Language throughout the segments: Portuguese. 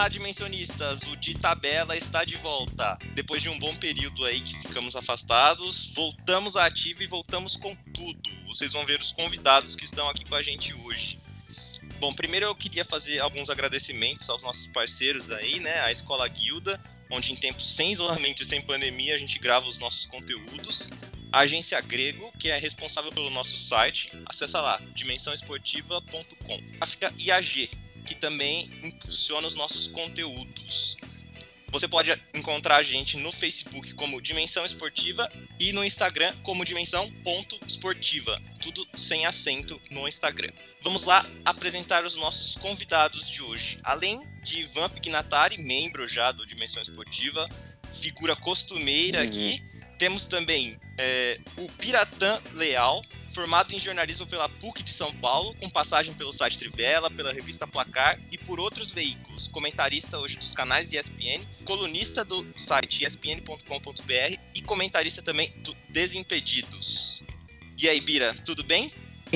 Olá, dimensionistas! O de tabela está de volta. Depois de um bom período aí que ficamos afastados, voltamos à ativa e voltamos com tudo. Vocês vão ver os convidados que estão aqui com a gente hoje. Bom, primeiro eu queria fazer alguns agradecimentos aos nossos parceiros aí, né? A Escola Guilda, onde em tempos sem isolamento e sem pandemia a gente grava os nossos conteúdos. A agência Grego, que é responsável pelo nosso site, acessa lá, dimensãoesportiva.com. A fica IAG, que também impulsiona os nossos conteúdos. Você pode encontrar a gente no Facebook como Dimensão Esportiva e no Instagram como dimensão.esportiva, tudo sem acento no Instagram. Vamos lá apresentar os nossos convidados de hoje. Além de Ivan Pignatari, membro já do Dimensão Esportiva, figura costumeira uhum. aqui, temos também é, o Piratã Leal, formado em jornalismo pela PUC de São Paulo, com passagem pelo site Trivela, pela revista Placar e por outros veículos. Comentarista hoje dos canais ESPN, colunista do site espn.com.br e comentarista também do Desimpedidos. E aí, Bira, tudo bem?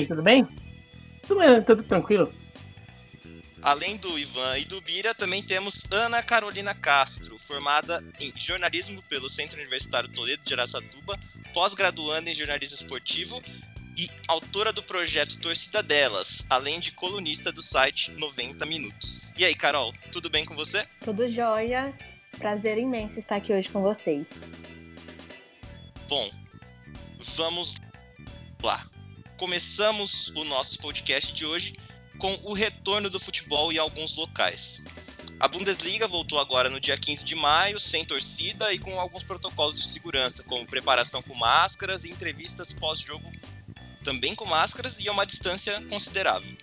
Tudo bem? Tudo, bem, tudo tranquilo. Além do Ivan e do Bira, também temos Ana Carolina Castro, formada em jornalismo pelo Centro Universitário Toledo de Aracatuba, pós-graduanda em jornalismo esportivo e autora do projeto Torcida Delas, além de colunista do site 90 Minutos. E aí, Carol, tudo bem com você? Tudo jóia. Prazer imenso estar aqui hoje com vocês. Bom, vamos lá. Começamos o nosso podcast de hoje com o retorno do futebol em alguns locais. A Bundesliga voltou agora no dia 15 de maio, sem torcida e com alguns protocolos de segurança, como preparação com máscaras e entrevistas pós-jogo também com máscaras e a uma distância considerável.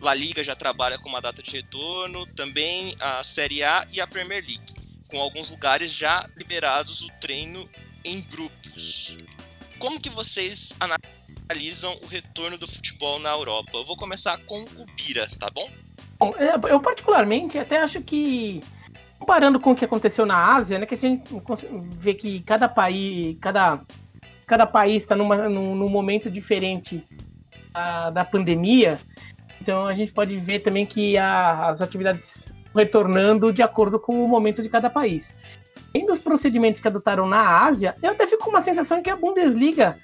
La Liga já trabalha com uma data de retorno, também a Série A e a Premier League, com alguns lugares já liberados o treino em grupos. Como que vocês analisam o retorno do futebol na Europa? Eu vou começar com o Bira, tá bom? Bom, é, eu particularmente até acho que comparando com o que aconteceu na Ásia, né, que a gente vê que cada país, cada, cada país está num, num momento diferente da, da pandemia, então a gente pode ver também que a, as atividades retornando de acordo com o momento de cada país. Em dos procedimentos que adotaram na Ásia, eu até fico com uma sensação que a Bundesliga,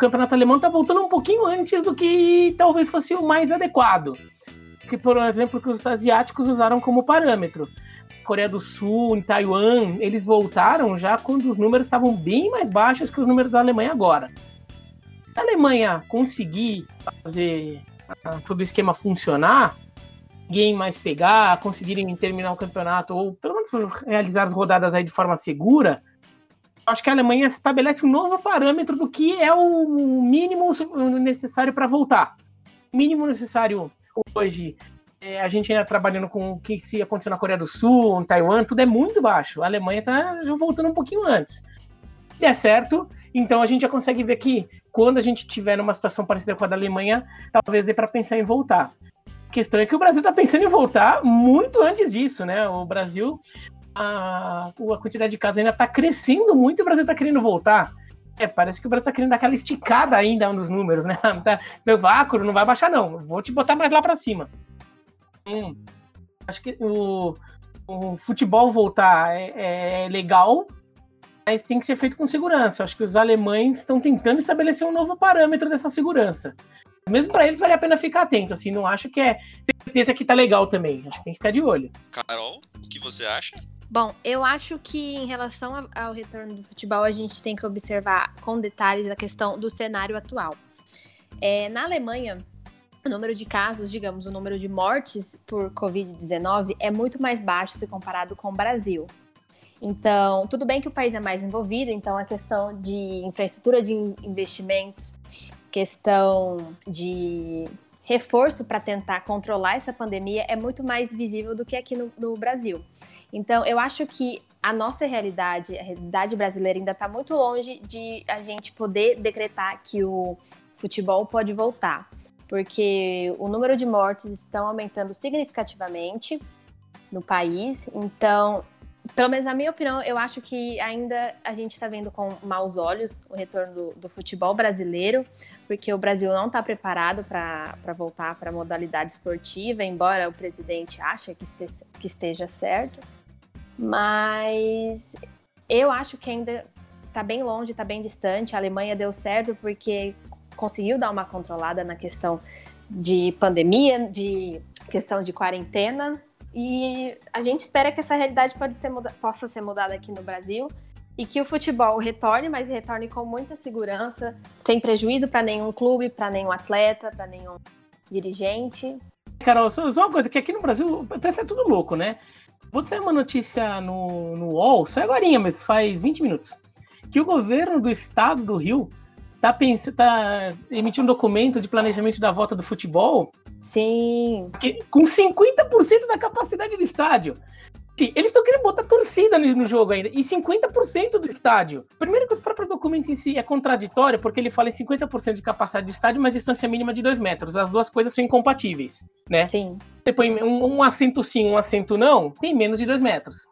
campeonato alemão, está voltando um pouquinho antes do que talvez fosse o mais adequado que, por exemplo, que os asiáticos usaram como parâmetro. Coreia do Sul, em Taiwan, eles voltaram já quando os números estavam bem mais baixos que os números da Alemanha agora. Se a Alemanha conseguir fazer uh, todo o esquema funcionar, ninguém mais pegar, conseguirem terminar o campeonato, ou pelo menos realizar as rodadas aí de forma segura, acho que a Alemanha estabelece um novo parâmetro do que é o mínimo necessário para voltar. O mínimo necessário hoje é, a gente ainda trabalhando com o que se aconteceu na Coreia do Sul, em Taiwan, tudo é muito baixo. A Alemanha está voltando um pouquinho antes. E é certo, então a gente já consegue ver que quando a gente tiver numa situação parecida com a da Alemanha, talvez dê para pensar em voltar. A questão é que o Brasil está pensando em voltar muito antes disso, né? O Brasil, a, a quantidade de casos ainda está crescendo muito e o Brasil está querendo voltar. É, parece que o Brasil tá querendo dar aquela esticada ainda nos números, né? Tá, meu vácuo não vai baixar, não. Vou te botar mais lá para cima. Hum, acho que o, o futebol voltar é, é, legal, mas tem que ser feito com segurança. Acho que os alemães estão tentando estabelecer um novo parâmetro dessa segurança. Mesmo para eles vale a pena ficar atento, assim, não acho que é certeza que tá legal também. Acho que tem que ficar de olho. Carol, o que você acha? Bom, eu acho que em relação ao retorno do futebol, a gente tem que observar com detalhes a questão do cenário atual. É, na Alemanha, o número de casos, digamos, o número de mortes por Covid-19 é muito mais baixo se comparado com o Brasil. Então, tudo bem que o país é mais envolvido, então a questão de infraestrutura de investimentos, questão de reforço para tentar controlar essa pandemia é muito mais visível do que aqui no, no Brasil. Então, eu acho que a nossa realidade, a realidade brasileira ainda está muito longe de a gente poder decretar que o futebol pode voltar, porque o número de mortes estão aumentando significativamente no país. Então, pelo menos na minha opinião, eu acho que ainda a gente está vendo com maus olhos o retorno do, do futebol brasileiro, porque o Brasil não está preparado para voltar para a modalidade esportiva, embora o presidente ache que esteja, que esteja certo. Mas eu acho que ainda está bem longe, está bem distante. A Alemanha deu certo porque conseguiu dar uma controlada na questão de pandemia, de questão de quarentena, e a gente espera que essa realidade ser possa ser mudada aqui no Brasil e que o futebol retorne, mas retorne com muita segurança, sem prejuízo para nenhum clube, para nenhum atleta, para nenhum dirigente. Carol, só uma coisa, que aqui no Brasil parece é tudo louco, né? Vou sair uma notícia no, no UOL, sai agora, mas faz 20 minutos, que o governo do estado do Rio tá, tá emitindo um documento de planejamento da volta do futebol Sim. Com 50% da capacidade do estádio. Eles estão querendo botar torcida no jogo ainda. E 50% do estádio. Primeiro que o próprio documento em si é contraditório, porque ele fala em 50% de capacidade de estádio, mas distância mínima de 2 metros. As duas coisas são incompatíveis, né? Sim. Você põe um, um assento sim, um assento não, tem menos de 2 metros.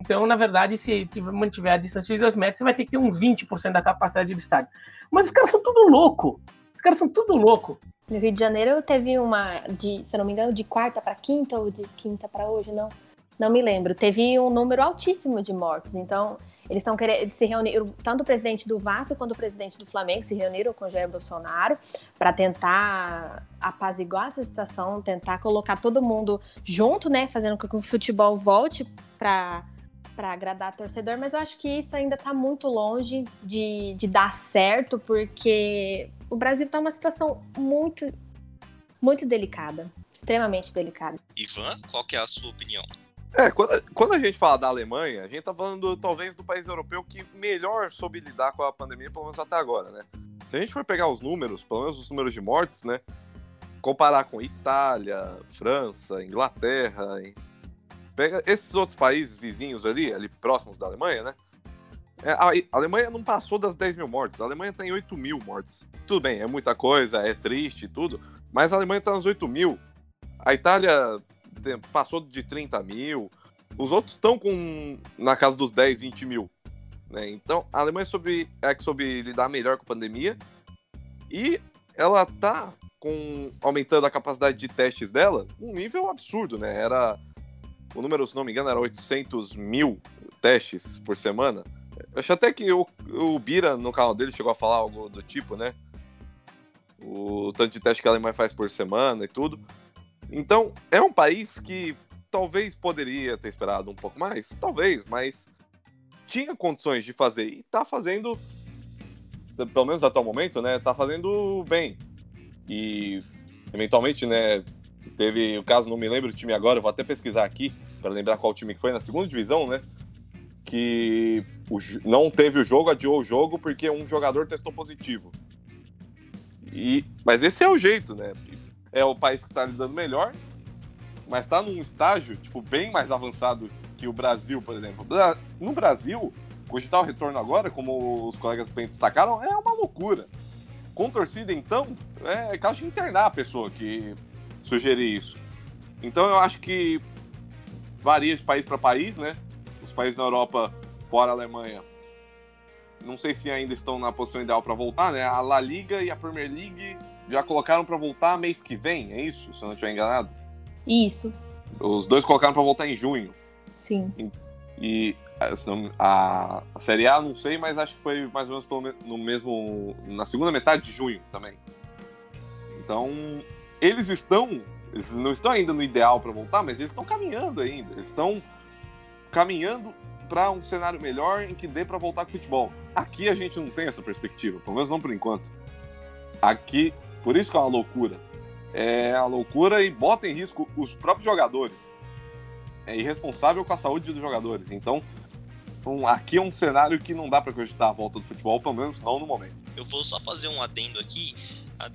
Então, na verdade, se mantiver a distância de 2 metros, você vai ter que ter uns 20% da capacidade do estádio. Mas os caras são tudo louco. Os caras são tudo louco. No Rio de Janeiro teve uma, de, se não me engano, de quarta para quinta ou de quinta para hoje, não, não me lembro. Teve um número altíssimo de mortes. Então, eles estão querendo se reunir, tanto o presidente do Vasco quanto o presidente do Flamengo se reuniram com o Jair Bolsonaro para tentar apaziguar essa situação, tentar colocar todo mundo junto, né, fazendo com que o futebol volte para para agradar torcedor, mas eu acho que isso ainda está muito longe de, de dar certo, porque o Brasil está numa situação muito, muito delicada, extremamente delicada. Ivan, qual que é a sua opinião? É, quando, quando a gente fala da Alemanha, a gente tá falando talvez do país europeu que melhor soube lidar com a pandemia, pelo menos até agora, né? Se a gente for pegar os números, pelo menos os números de mortes, né? Comparar com Itália, França, Inglaterra, pega esses outros países vizinhos ali, ali próximos da Alemanha, né? É, a, Alemanha não passou das 10 mil mortes. A Alemanha tem 8 mil mortes. Tudo bem, é muita coisa, é triste e tudo. Mas a Alemanha tá nas 8 mil. A Itália passou de 30 mil. Os outros estão com na casa dos 10, 20 mil. Né? Então, a Alemanha soube, é que soube lidar melhor com a pandemia. E ela tá com aumentando a capacidade de testes dela um nível absurdo, né? Era o número, se não me engano, era 800 mil testes por semana. Eu acho até que o, o Bira, no canal dele, chegou a falar algo do tipo, né? O tanto de teste que a Alemanha faz por semana e tudo. Então, é um país que talvez poderia ter esperado um pouco mais, talvez, mas tinha condições de fazer e tá fazendo, pelo menos até o momento, né? Tá fazendo bem. E eventualmente, né? Teve o caso, não me lembro do time agora, vou até pesquisar aqui para lembrar qual time que foi na segunda divisão, né? que o, não teve o jogo, adiou o jogo porque um jogador testou positivo. E, mas esse é o jeito, né? É o país que está lidando melhor, mas está num estágio tipo bem mais avançado que o Brasil, por exemplo. No Brasil, cogitar o retorno agora, como os colegas bem destacaram, é uma loucura. Com torcida, então, é caso de internar a pessoa que sugerir isso. Então eu acho que varia de país para país, né? os países na Europa, fora a Alemanha, não sei se ainda estão na posição ideal para voltar, né? A La Liga e a Premier League já colocaram para voltar mês que vem, é isso? Se eu não estiver enganado. Isso. Os dois colocaram para voltar em junho. Sim. E, e a, a, Série A não sei, mas acho que foi mais ou menos no mesmo na segunda metade de junho também. Então eles estão, eles não estão ainda no ideal para voltar, mas eles estão caminhando ainda. Eles estão caminhando para um cenário melhor em que dê para voltar com o futebol. Aqui a gente não tem essa perspectiva, pelo menos não por enquanto. Aqui, por isso que é uma loucura. É a loucura e bota em risco os próprios jogadores. É irresponsável com a saúde dos jogadores. Então, um, aqui é um cenário que não dá para cogitar a volta do futebol, pelo menos não no momento. Eu vou só fazer um adendo aqui.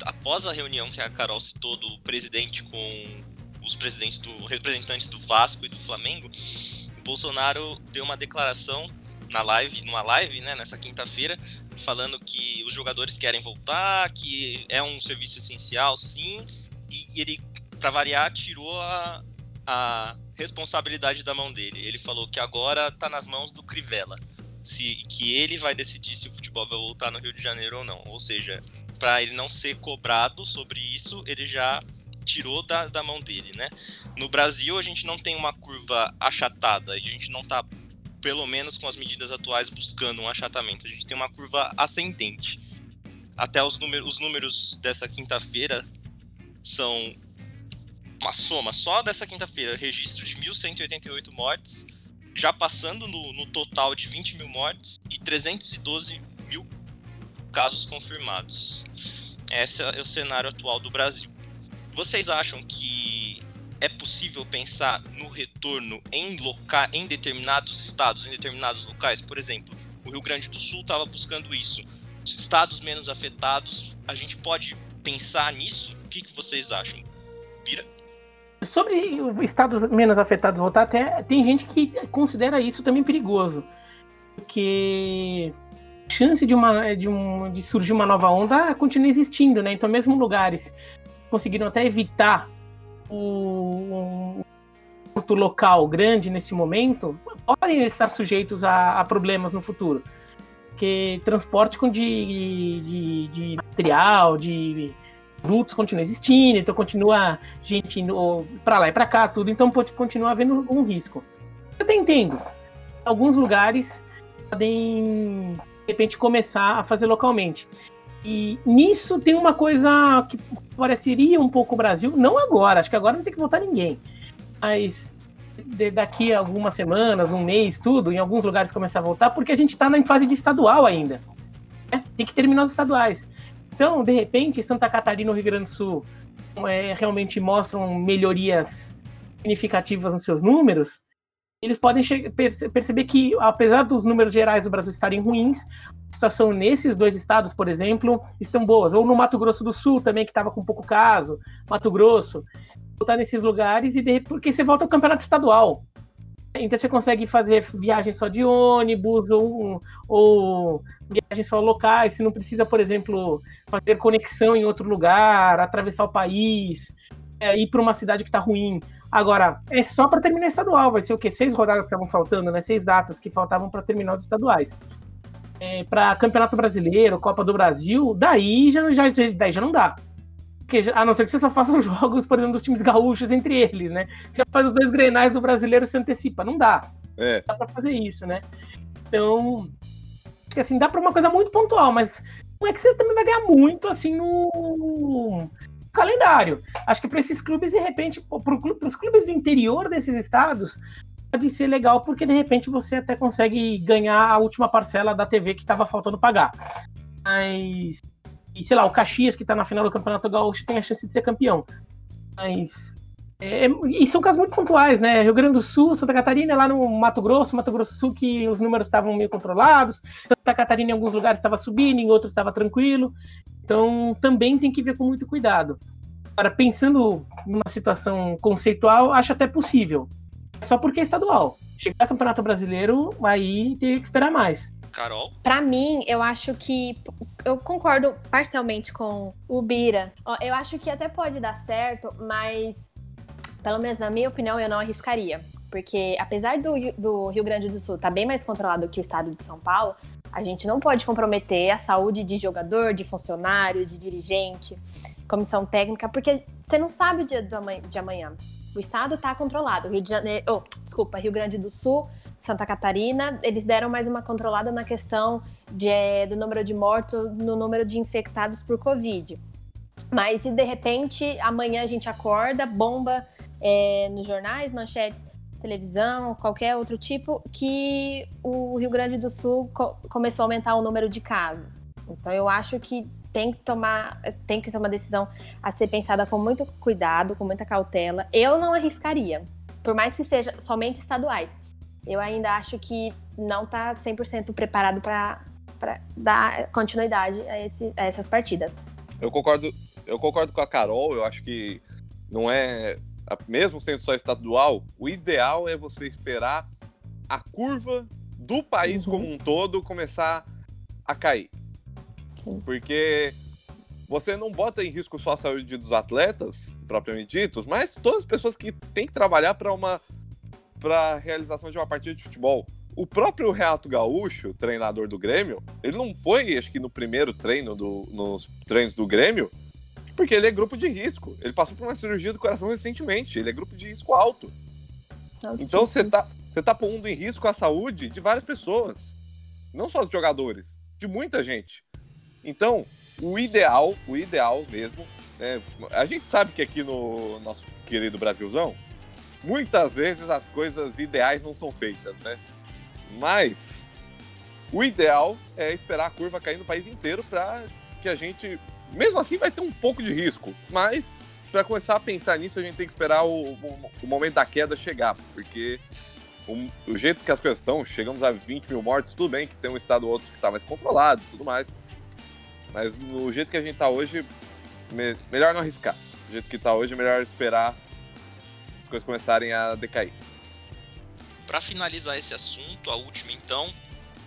Após a reunião que a Carol citou do presidente com os presidentes do representantes do Vasco e do Flamengo, Bolsonaro deu uma declaração na live, numa live, né, nessa quinta-feira, falando que os jogadores querem voltar, que é um serviço essencial, sim, e, ele, para variar, tirou a, a, responsabilidade da mão dele. Ele falou que agora tá nas mãos do Crivella. Se, que ele vai decidir se o futebol vai voltar no Rio de Janeiro ou não. Ou seja, para ele não ser cobrado sobre isso, ele já tirou da, da mão dele, né? No Brasil, a gente não tem uma curva achatada, a gente não tá, pelo menos com as medidas atuais, buscando um achatamento. A gente tem uma curva ascendente. Até os números, os números dessa quinta-feira são uma soma só dessa quinta-feira, registro de 1.188 mortes, já passando no, no, total de 20 mil mortes e 312 mil casos confirmados. Esse é o cenário atual do Brasil. Vocês acham que é possível pensar no retorno em, loca em determinados estados, em determinados locais? Por exemplo, o Rio Grande do Sul estava buscando isso. Os estados menos afetados, a gente pode pensar nisso? O que, que vocês acham? Pira? Sobre estados menos afetados voltar, até tem gente que considera isso também perigoso. Porque a chance de, uma, de, um, de surgir uma nova onda continua existindo, né? Então, mesmo lugares conseguiram até evitar o um local grande nesse momento, podem estar sujeitos a, a problemas no futuro. Porque transporte de, de, de material, de produtos continua existindo, então continua gente indo para lá e para cá, tudo, então pode continuar havendo um risco. Eu até entendo. Alguns lugares podem, de repente, começar a fazer localmente. E nisso tem uma coisa que pareceria um pouco o Brasil, não agora, acho que agora não tem que votar ninguém, mas daqui a algumas semanas, um mês, tudo, em alguns lugares começar a voltar, porque a gente está na fase de estadual ainda. Né? Tem que terminar os estaduais. Então, de repente, Santa Catarina e Rio Grande do Sul é, realmente mostram melhorias significativas nos seus números, eles podem perceber que, apesar dos números gerais do Brasil estarem ruins, a situação nesses dois estados, por exemplo, estão boas. Ou no Mato Grosso do Sul também, que estava com pouco caso, Mato Grosso. Voltar nesses lugares e de, porque você volta ao campeonato estadual. Então você consegue fazer viagens só de ônibus ou, ou viagens só locais. Você não precisa, por exemplo, fazer conexão em outro lugar, atravessar o país, é, ir para uma cidade que está ruim. Agora, é só para terminar estadual, vai ser o quê? Seis rodadas que estavam faltando, né? Seis datas que faltavam para terminar os estaduais. É, para Campeonato Brasileiro, Copa do Brasil, daí já, já, daí já não dá. Porque, a não ser que você só faça jogos, por exemplo, dos times gaúchos entre eles, né? Você faz os dois grenais do brasileiro se antecipa. Não dá. É. Dá para fazer isso, né? Então, assim, dá para uma coisa muito pontual, mas não é que você também vai ganhar muito assim no calendário. Acho que para esses clubes, de repente, para os clubes do interior desses estados, pode ser legal, porque de repente você até consegue ganhar a última parcela da TV que estava faltando pagar. Mas, e sei lá, o Caxias, que está na final do Campeonato Gaúcho, tem a chance de ser campeão. Mas. É, e são casos muito pontuais, né? Rio Grande do Sul, Santa Catarina, lá no Mato Grosso, Mato Grosso do Sul, que os números estavam meio controlados. Santa Catarina, em alguns lugares, estava subindo, em outros estava tranquilo. Então, também tem que ver com muito cuidado. Agora, pensando numa situação conceitual, acho até possível. Só porque é estadual. Chegar ao Campeonato Brasileiro, aí tem que esperar mais. Carol? Para mim, eu acho que eu concordo parcialmente com o Bira. Eu acho que até pode dar certo, mas pelo menos na minha opinião, eu não arriscaria. Porque apesar do, do Rio Grande do Sul estar tá bem mais controlado que o estado de São Paulo, a gente não pode comprometer a saúde de jogador, de funcionário, de dirigente, comissão técnica, porque você não sabe o dia de amanhã. O estado está controlado. Rio de Janeiro, oh, desculpa, Rio Grande do Sul, Santa Catarina, eles deram mais uma controlada na questão de, é, do número de mortos, no número de infectados por Covid. Mas se de repente amanhã a gente acorda, bomba é, nos jornais, manchetes, televisão, qualquer outro tipo, que o Rio Grande do Sul co começou a aumentar o número de casos. Então eu acho que tem que tomar, tem que ser uma decisão a ser pensada com muito cuidado, com muita cautela. Eu não arriscaria, por mais que seja somente estaduais. Eu ainda acho que não está 100% preparado para dar continuidade a, esse, a essas partidas. Eu concordo, eu concordo com a Carol, eu acho que não é mesmo sendo só estadual, o ideal é você esperar a curva do país uhum. como um todo começar a cair. Sim. Porque você não bota em risco só a saúde dos atletas, propriamente ditos, mas todas as pessoas que têm que trabalhar para uma para a realização de uma partida de futebol. O próprio Renato Gaúcho, treinador do Grêmio, ele não foi, acho que no primeiro treino, do, nos treinos do Grêmio, porque ele é grupo de risco. Ele passou por uma cirurgia do coração recentemente, ele é grupo de risco alto. Então você tá, você tá pondo em risco a saúde de várias pessoas. Não só dos jogadores, de muita gente. Então, o ideal, o ideal mesmo, né, a gente sabe que aqui no nosso querido Brasilzão, muitas vezes as coisas ideais não são feitas, né? Mas o ideal é esperar a curva cair no país inteiro para que a gente, mesmo assim, vai ter um pouco de risco, mas para começar a pensar nisso, a gente tem que esperar o, o, o momento da queda chegar, porque o, o, jeito que as coisas estão, chegamos a 20 mil mortes, tudo bem que tem um estado ou outro que está mais controlado tudo mais, mas no jeito que a gente está hoje, me, melhor não arriscar. Do jeito que está hoje, melhor esperar as coisas começarem a decair. Para finalizar esse assunto, a última então,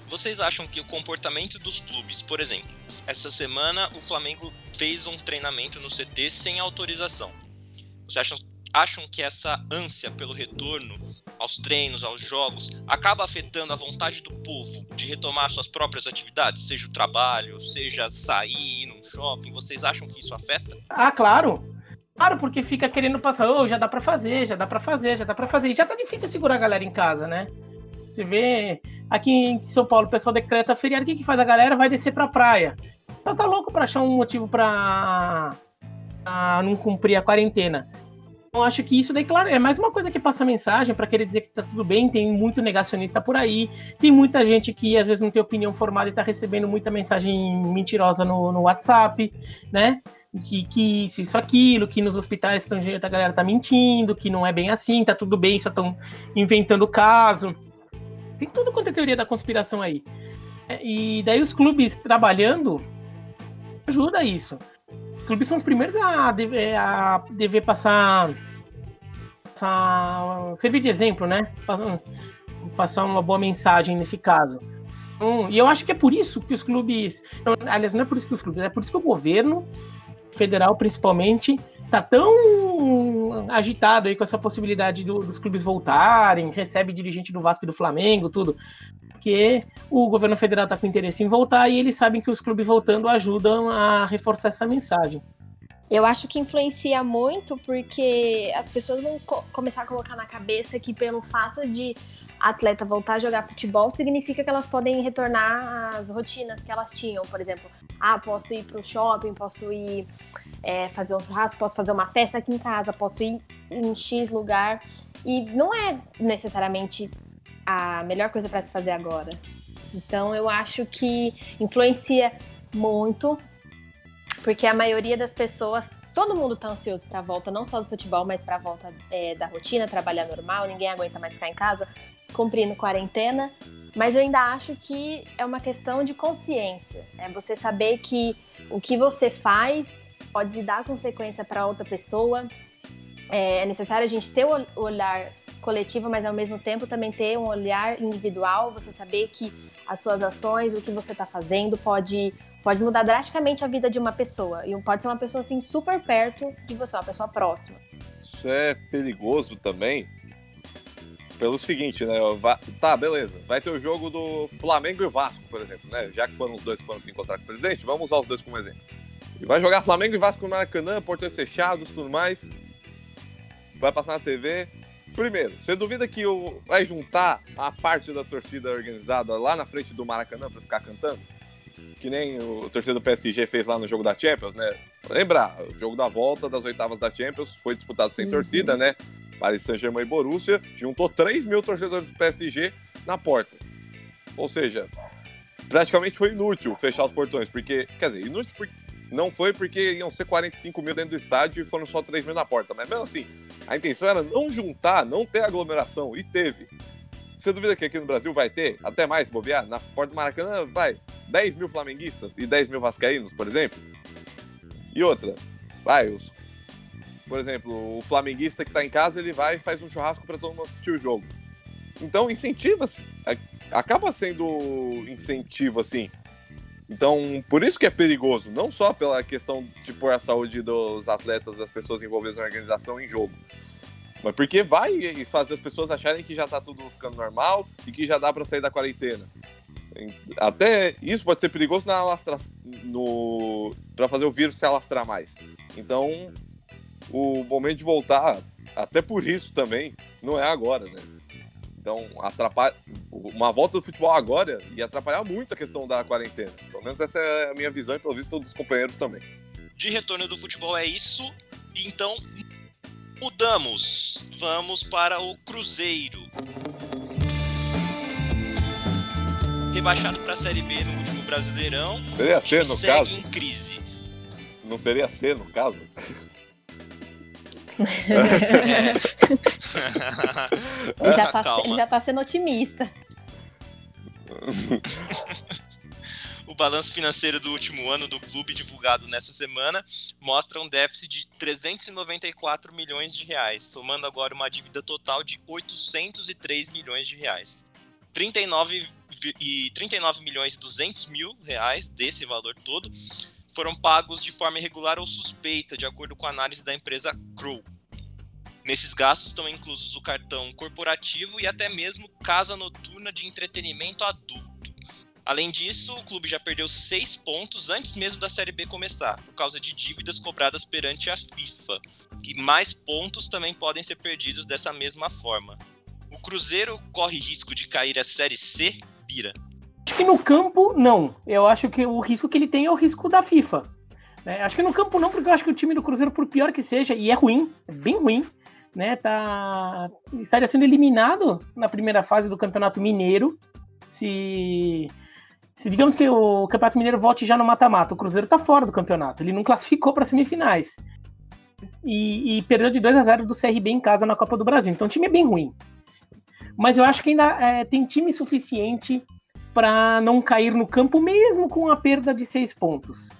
vocês acham que o comportamento dos clubes, por exemplo, essa semana o Flamengo fez um treinamento no CT sem autorização. Vocês acham, acham que essa ânsia pelo retorno aos treinos, aos jogos, acaba afetando a vontade do povo de retomar suas próprias atividades, seja o trabalho, seja sair num shopping? Vocês acham que isso afeta? Ah, claro. Claro, porque fica querendo passar, oh, já dá para fazer, já dá para fazer, já dá para fazer. E já tá difícil segurar a galera em casa, né? Você vê aqui em São Paulo, o pessoal decreta feriado, o que, que faz? A galera vai descer pra praia. Então tá louco pra achar um motivo pra, pra não cumprir a quarentena. Eu acho que isso daí, claro, é mais uma coisa que passa mensagem para querer dizer que tá tudo bem. Tem muito negacionista por aí, tem muita gente que às vezes não tem opinião formada e tá recebendo muita mensagem mentirosa no, no WhatsApp, né? que, que isso, isso, aquilo, que nos hospitais estão, a galera tá mentindo, que não é bem assim, tá tudo bem, só estão inventando caso. Tem tudo quanto é teoria da conspiração aí. É, e daí os clubes trabalhando ajuda isso. Os clubes são os primeiros a dever, a dever passar, passar servir de exemplo, né? Passar, uma boa mensagem nesse caso. Então, e eu acho que é por isso que os clubes. Não, aliás, não é por isso que os clubes, é por isso que o governo federal, principalmente, tá tão agitado aí com essa possibilidade do, dos clubes voltarem, recebe dirigente do Vasco e do Flamengo, tudo. Porque o governo federal tá com interesse em voltar e eles sabem que os clubes voltando ajudam a reforçar essa mensagem. Eu acho que influencia muito porque as pessoas vão co começar a colocar na cabeça que pelo fato de atleta voltar a jogar futebol, significa que elas podem retornar às rotinas que elas tinham. Por exemplo, ah, posso ir para o shopping, posso ir é, fazer um churrasco, posso fazer uma festa aqui em casa, posso ir em X lugar. E não é necessariamente a melhor coisa para se fazer agora. Então eu acho que influencia muito, porque a maioria das pessoas todo mundo tá ansioso para a volta, não só do futebol, mas para a volta é, da rotina, trabalhar normal, ninguém aguenta mais ficar em casa cumprindo quarentena, mas eu ainda acho que é uma questão de consciência. É você saber que o que você faz pode dar consequência para outra pessoa. É, é necessário a gente ter o olhar coletivo, mas ao mesmo tempo também ter um olhar individual. Você saber que as suas ações, o que você está fazendo, pode pode mudar drasticamente a vida de uma pessoa. E pode ser uma pessoa assim super perto de você, uma pessoa próxima. Isso é perigoso também, pelo seguinte, né? Tá, beleza. Vai ter o jogo do Flamengo e Vasco, por exemplo, né? Já que foram os dois que foram se encontrar com o presidente, vamos usar os dois como exemplo. E vai jogar Flamengo e Vasco no Maracanã, portões fechados, tudo mais. Vai passar na TV. Primeiro, você duvida que o, vai juntar a parte da torcida organizada lá na frente do Maracanã para ficar cantando? Que nem o torcedor do PSG fez lá no jogo da Champions, né? Lembrar, o jogo da volta das oitavas da Champions foi disputado sem uhum. torcida, né? Paris Saint-Germain e Borussia, juntou 3 mil torcedores do PSG na porta. Ou seja, praticamente foi inútil fechar os portões, porque, quer dizer, inútil porque não foi porque iam ser 45 mil dentro do estádio e foram só 3 mil na porta. Mas mesmo assim, a intenção era não juntar, não ter aglomeração, e teve. Você duvida que aqui no Brasil vai ter, até mais bobear, na porta do Maracanã vai 10 mil flamenguistas e 10 mil vascaínos, por exemplo? E outra, vai, os por exemplo, o flamenguista que está em casa, ele vai e faz um churrasco para todo mundo assistir o jogo. Então, incentiva, acaba sendo incentivo, assim. Então, por isso que é perigoso, não só pela questão de pôr a saúde dos atletas, das pessoas envolvidas na organização em jogo, Mas porque vai fazer as pessoas acharem que já tá tudo ficando normal e que já dá para sair da quarentena. Até isso pode ser perigoso na alastra... no para fazer o vírus se alastrar mais. Então, o momento de voltar, até por isso também, não é agora, né? Então, atrapalha... uma volta do futebol agora ia atrapalhar muito a questão da quarentena. Pelo menos essa é a minha visão e pelo visto dos companheiros também. De retorno do futebol é isso. Então, mudamos. Vamos para o Cruzeiro. Rebaixado para a Série B no último Brasileirão. Seria C no segue caso? em crise. Não seria C no caso? É. Ele já, tá, Calma. ele já tá sendo otimista. O balanço financeiro do último ano do clube, divulgado nessa semana, mostra um déficit de 394 milhões de reais, somando agora uma dívida total de 803 milhões de reais. 39, vi- e 39 milhões e 200 mil reais desse valor todo foram pagos de forma irregular ou suspeita, de acordo com a análise da empresa Crow. Nesses gastos estão inclusos o cartão corporativo e até mesmo casa noturna de entretenimento adulto. Além disso, o clube já perdeu seis pontos antes mesmo da Série B começar, por causa de dívidas cobradas perante a FIFA. E mais pontos também podem ser perdidos dessa mesma forma. O Cruzeiro corre risco de cair à Série C, Bira. Acho que no campo, não. Eu acho que o risco que ele tem é o risco da FIFA. né? Acho que no campo não, porque eu acho que o time do Cruzeiro, por pior que seja, e é ruim, é bem ruim, né? Tá, estaria sendo eliminado na primeira fase do Campeonato Mineiro. Se, se digamos que o Campeonato Mineiro volte já no mata-mata, o Cruzeiro tá fora do campeonato. Ele não classificou para semifinais. E, e perdeu de 2 a 0 do CRB em casa na Copa do Brasil. Então o time é bem ruim. Mas eu acho que ainda é, tem time suficiente para não cair no campo, mesmo com a perda de seis pontos.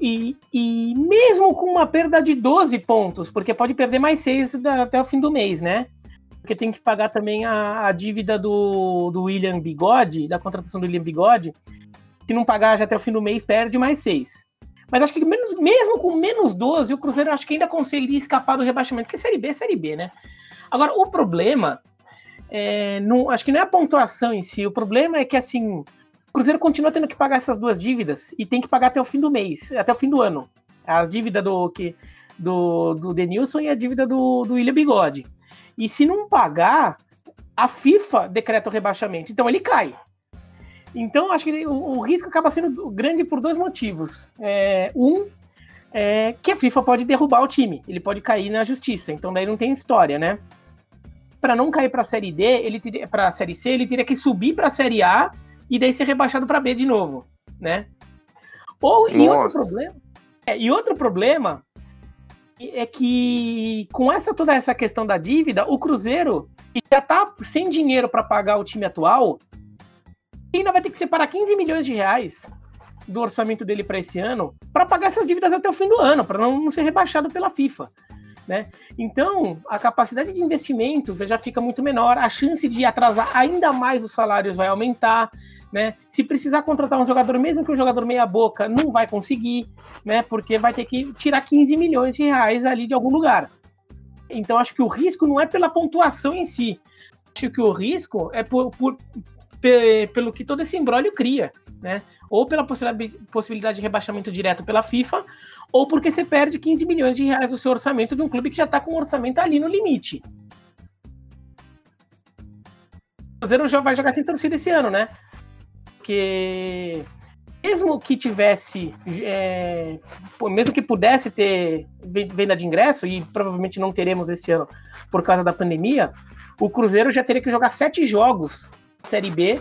E, e mesmo com uma perda de 12 pontos, porque pode perder mais seis da- até o fim do mês, né? Porque tem que pagar também a, a dívida do, do William Bigode, da contratação do William Bigode. Se não pagar já até o fim do mês, perde mais seis. Mas acho que menos, mesmo com menos 12, o Cruzeiro acho que ainda conseguiria escapar do rebaixamento, porque Série B é Série B, né? Agora, o problema é, não, acho que não é a pontuação em si. O problema é que assim, o Cruzeiro continua tendo que pagar essas duas dívidas e tem que pagar até o fim do mês, até o fim do ano. A dívida do que do, do Denilson e a dívida do, do William Bigode. E se não pagar, a FIFA decreta o rebaixamento. Então ele cai. Então acho que ele- o, o risco acaba sendo grande por dois motivos. É, um é que a FIFA pode derrubar o time, ele pode cair na justiça. Então daí não tem história, né? para não cair para a série D, ele para a série C, ele teria que subir para a série A e daí ser rebaixado para B de novo, né? Ou e outro Nossa. problema, é, e outro problema é que com essa toda essa questão da dívida, o Cruzeiro que já tá sem dinheiro para pagar o time atual, ainda vai ter que separar 15 milhões de reais do orçamento dele para esse ano para pagar essas dívidas até o fim do ano, para não, não ser rebaixado pela FIFA. Né? Então, a capacidade de investimento já fica muito menor, a chance de atrasar ainda mais os salários vai aumentar, né? Se precisar contratar um jogador, mesmo que um jogador meia boca, não vai conseguir, né? Porque vai ter que tirar 15 milhões de reais ali de algum lugar. Então, acho que o risco não é pela pontuação em si. Acho que o risco é por, por- pe- pelo que todo esse embrólio cria, né? Ou pela possibilidade, de rebaixamento direto pela FIFA, ou porque você perde 15 milhões de reais do seu orçamento de um clube que já está com o orçamento ali no limite. O Cruzeiro já vai jogar sem torcida esse ano, né? Porque mesmo que tivesse, é, mesmo que pudesse ter ven- venda de ingresso, e provavelmente não teremos esse ano por causa da pandemia, o Cruzeiro já teria que jogar sete jogos Série B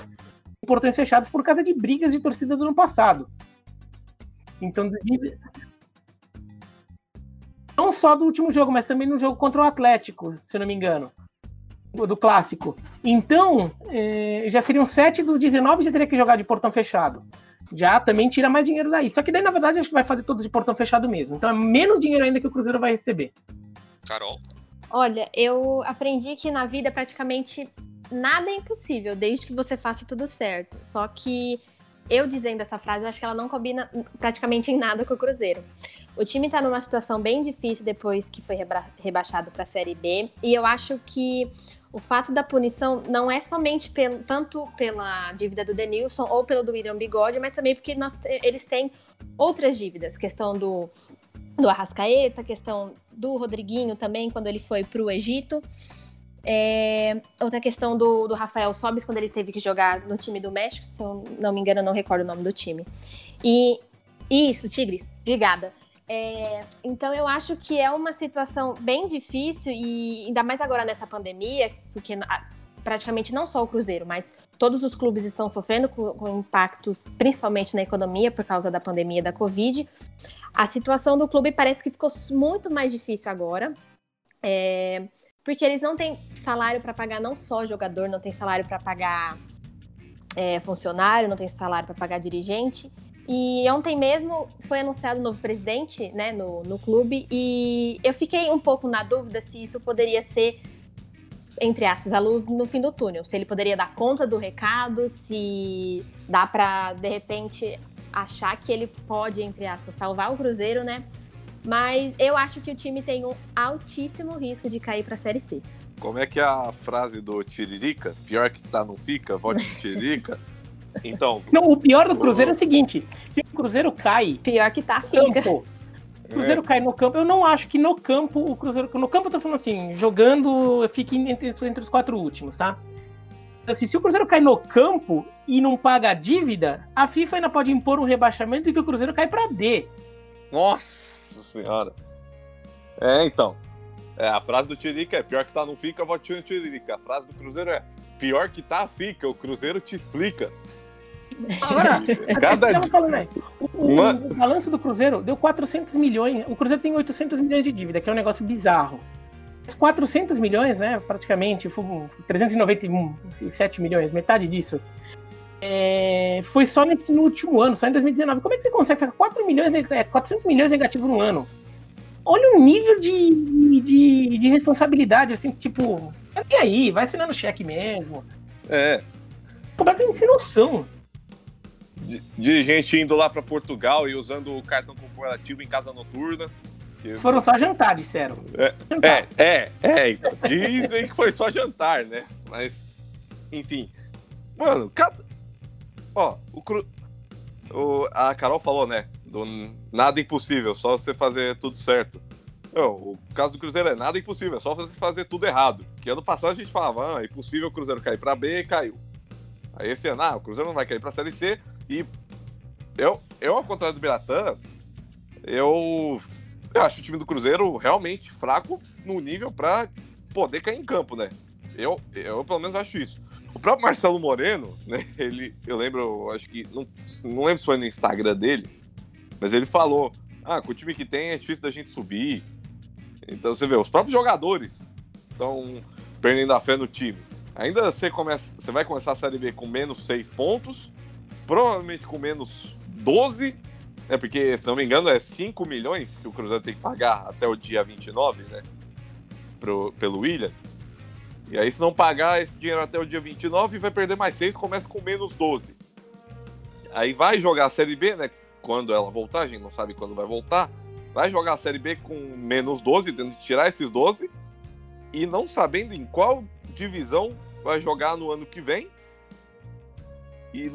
portões fechados por causa de brigas de torcida do ano passado. Então, não só do último jogo, mas também no jogo contra o Atlético, se eu não me engano. Do clássico. Então, eh, já seriam 7 dos 19 já teria que jogar de portão fechado. Já também tira mais dinheiro daí. Só que daí, na verdade, acho que vai fazer todos de portão fechado mesmo. Então é menos dinheiro ainda que o Cruzeiro vai receber. Carol. Olha, eu aprendi que na vida praticamente nada é impossível, desde que você faça tudo certo. Só que eu dizendo essa frase, eu acho que ela não combina praticamente em nada com o Cruzeiro. O time está numa situação bem difícil depois que foi reba rebaixado para a Série B. E eu acho que o fato da punição não é somente pelo, tanto pela dívida do Denilson ou pelo do William Bigode, mas também porque nós, eles têm outras dívidas. Questão do, do Arrascaeta, questão do Rodriguinho também, quando ele foi para o Egito. É, outra questão do, do Rafael Sobis, quando ele teve que jogar no time do México, se eu não me engano, eu não recordo o nome do time. E isso, Tigres, obrigada. É, então eu acho que é uma situação bem difícil e ainda mais agora nessa pandemia, porque praticamente não só o Cruzeiro, mas todos os clubes estão sofrendo com, com, impactos, principalmente na economia por causa da pandemia da Covid. A situação do clube parece que ficou muito mais difícil agora, é, porque eles não têm salário para pagar não só jogador, não tem salário para pagar é, funcionário, não tem salário para pagar dirigente. E ontem mesmo foi anunciado o novo presidente né, no, no clube, e eu fiquei um pouco na dúvida se isso poderia ser, entre aspas, a luz no fim do túnel. Se ele poderia dar conta do recado, se dá para, de repente, achar que ele pode, entre aspas, salvar o Cruzeiro, né? Mas eu acho que o time tem um altíssimo risco de cair para a Série C. Como é que é a frase do Tiririca? Pior que tá, não fica, vote Tiririca. Então. Não, o pior do Cruzeiro é o seguinte: se o Cruzeiro cai. Pior que tá, fica. Campo, o Cruzeiro é. cai no campo. Eu não acho que no campo o Cruzeiro. No campo eu tô falando assim, jogando, fique entre, entre os quatro últimos, tá? Assim, se o Cruzeiro cai no campo e não paga a dívida, a FIFA ainda pode impor um rebaixamento e que o Cruzeiro cai para D. Nossa senhora. É, então. É, a frase do Tiririca é pior que tá, não fica, vote no Tiririca. A frase do Cruzeiro é pior que tá, fica. O Cruzeiro te explica. Agora, Cada... falando, né? o, o, Uma... o balanço do Cruzeiro deu 400 milhões. O Cruzeiro tem 800 milhões de dívida, que é um negócio bizarro. 400 milhões, né? Praticamente, 397 milhões, metade disso. É, foi só nesse, no último ano, só em 2019. Como é que você consegue ficar 4 milhões, 400 milhões negativo no ano? Olha o nível de, de, de responsabilidade, assim, tipo, e aí, vai assinando cheque mesmo. É. Completamente sem noção. De, de, gente indo lá para Portugal e usando o cartão corporativo em casa noturna. Que... Foram só jantar, disseram. É, jantar. é, é, é, então. Dizem que foi só jantar, né? Mas, enfim. Mano, cada. Ó, o, cru... o a Carol falou, né? Do nada impossível, só você fazer tudo certo. Não, o caso do Cruzeiro é nada impossível, é só você fazer tudo errado. Que ano passado a gente falava, ah, é impossível o Cruzeiro cair para B e caiu. Aí esse ano, ah, o Cruzeiro não vai cair para Série C e eu, eu ao contrário do Biratã, eu, eu acho o time do Cruzeiro realmente fraco no nível para poder cair em campo, né? Eu, eu pelo menos acho isso. O próprio Marcelo Moreno, né? Ele, eu lembro, acho que não, não lembro se foi no Instagram dele, mas ele falou: "Ah, com o time que tem é difícil da gente subir. Então você vê, os próprios jogadores estão perdendo a fé no time. Ainda você, começa, você vai começar a Série B com menos 6 pontos, provavelmente com menos 12, é porque, se não me engano, é 5 milhões que o Cruzeiro tem que pagar até o dia 29, né? Pro, pelo William. E aí, se não pagar esse dinheiro até o dia 29, vai perder mais 6, começa com menos 12. Aí vai jogar a Série B, né? Quando ela voltar, a gente não sabe quando vai voltar vai jogar a Série B com menos 12, tendo que tirar esses 12, e não sabendo em qual divisão vai jogar no ano que vem. E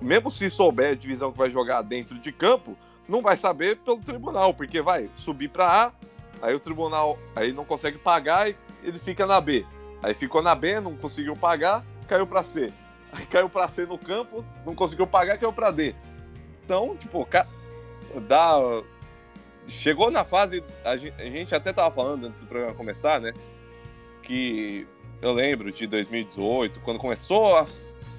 mesmo se souber a divisão que vai jogar dentro de campo, não vai saber pelo tribunal, porque vai subir para A, aí o tribunal aí não consegue pagar e ele fica na B. Aí ficou na B, não conseguiu pagar, caiu para C. Aí caiu para C no campo, não conseguiu pagar, caiu para D. Então, tipo, dá chegou na fase. A gente até tava falando antes do programa começar, né? Que eu lembro de 2018, quando começou a,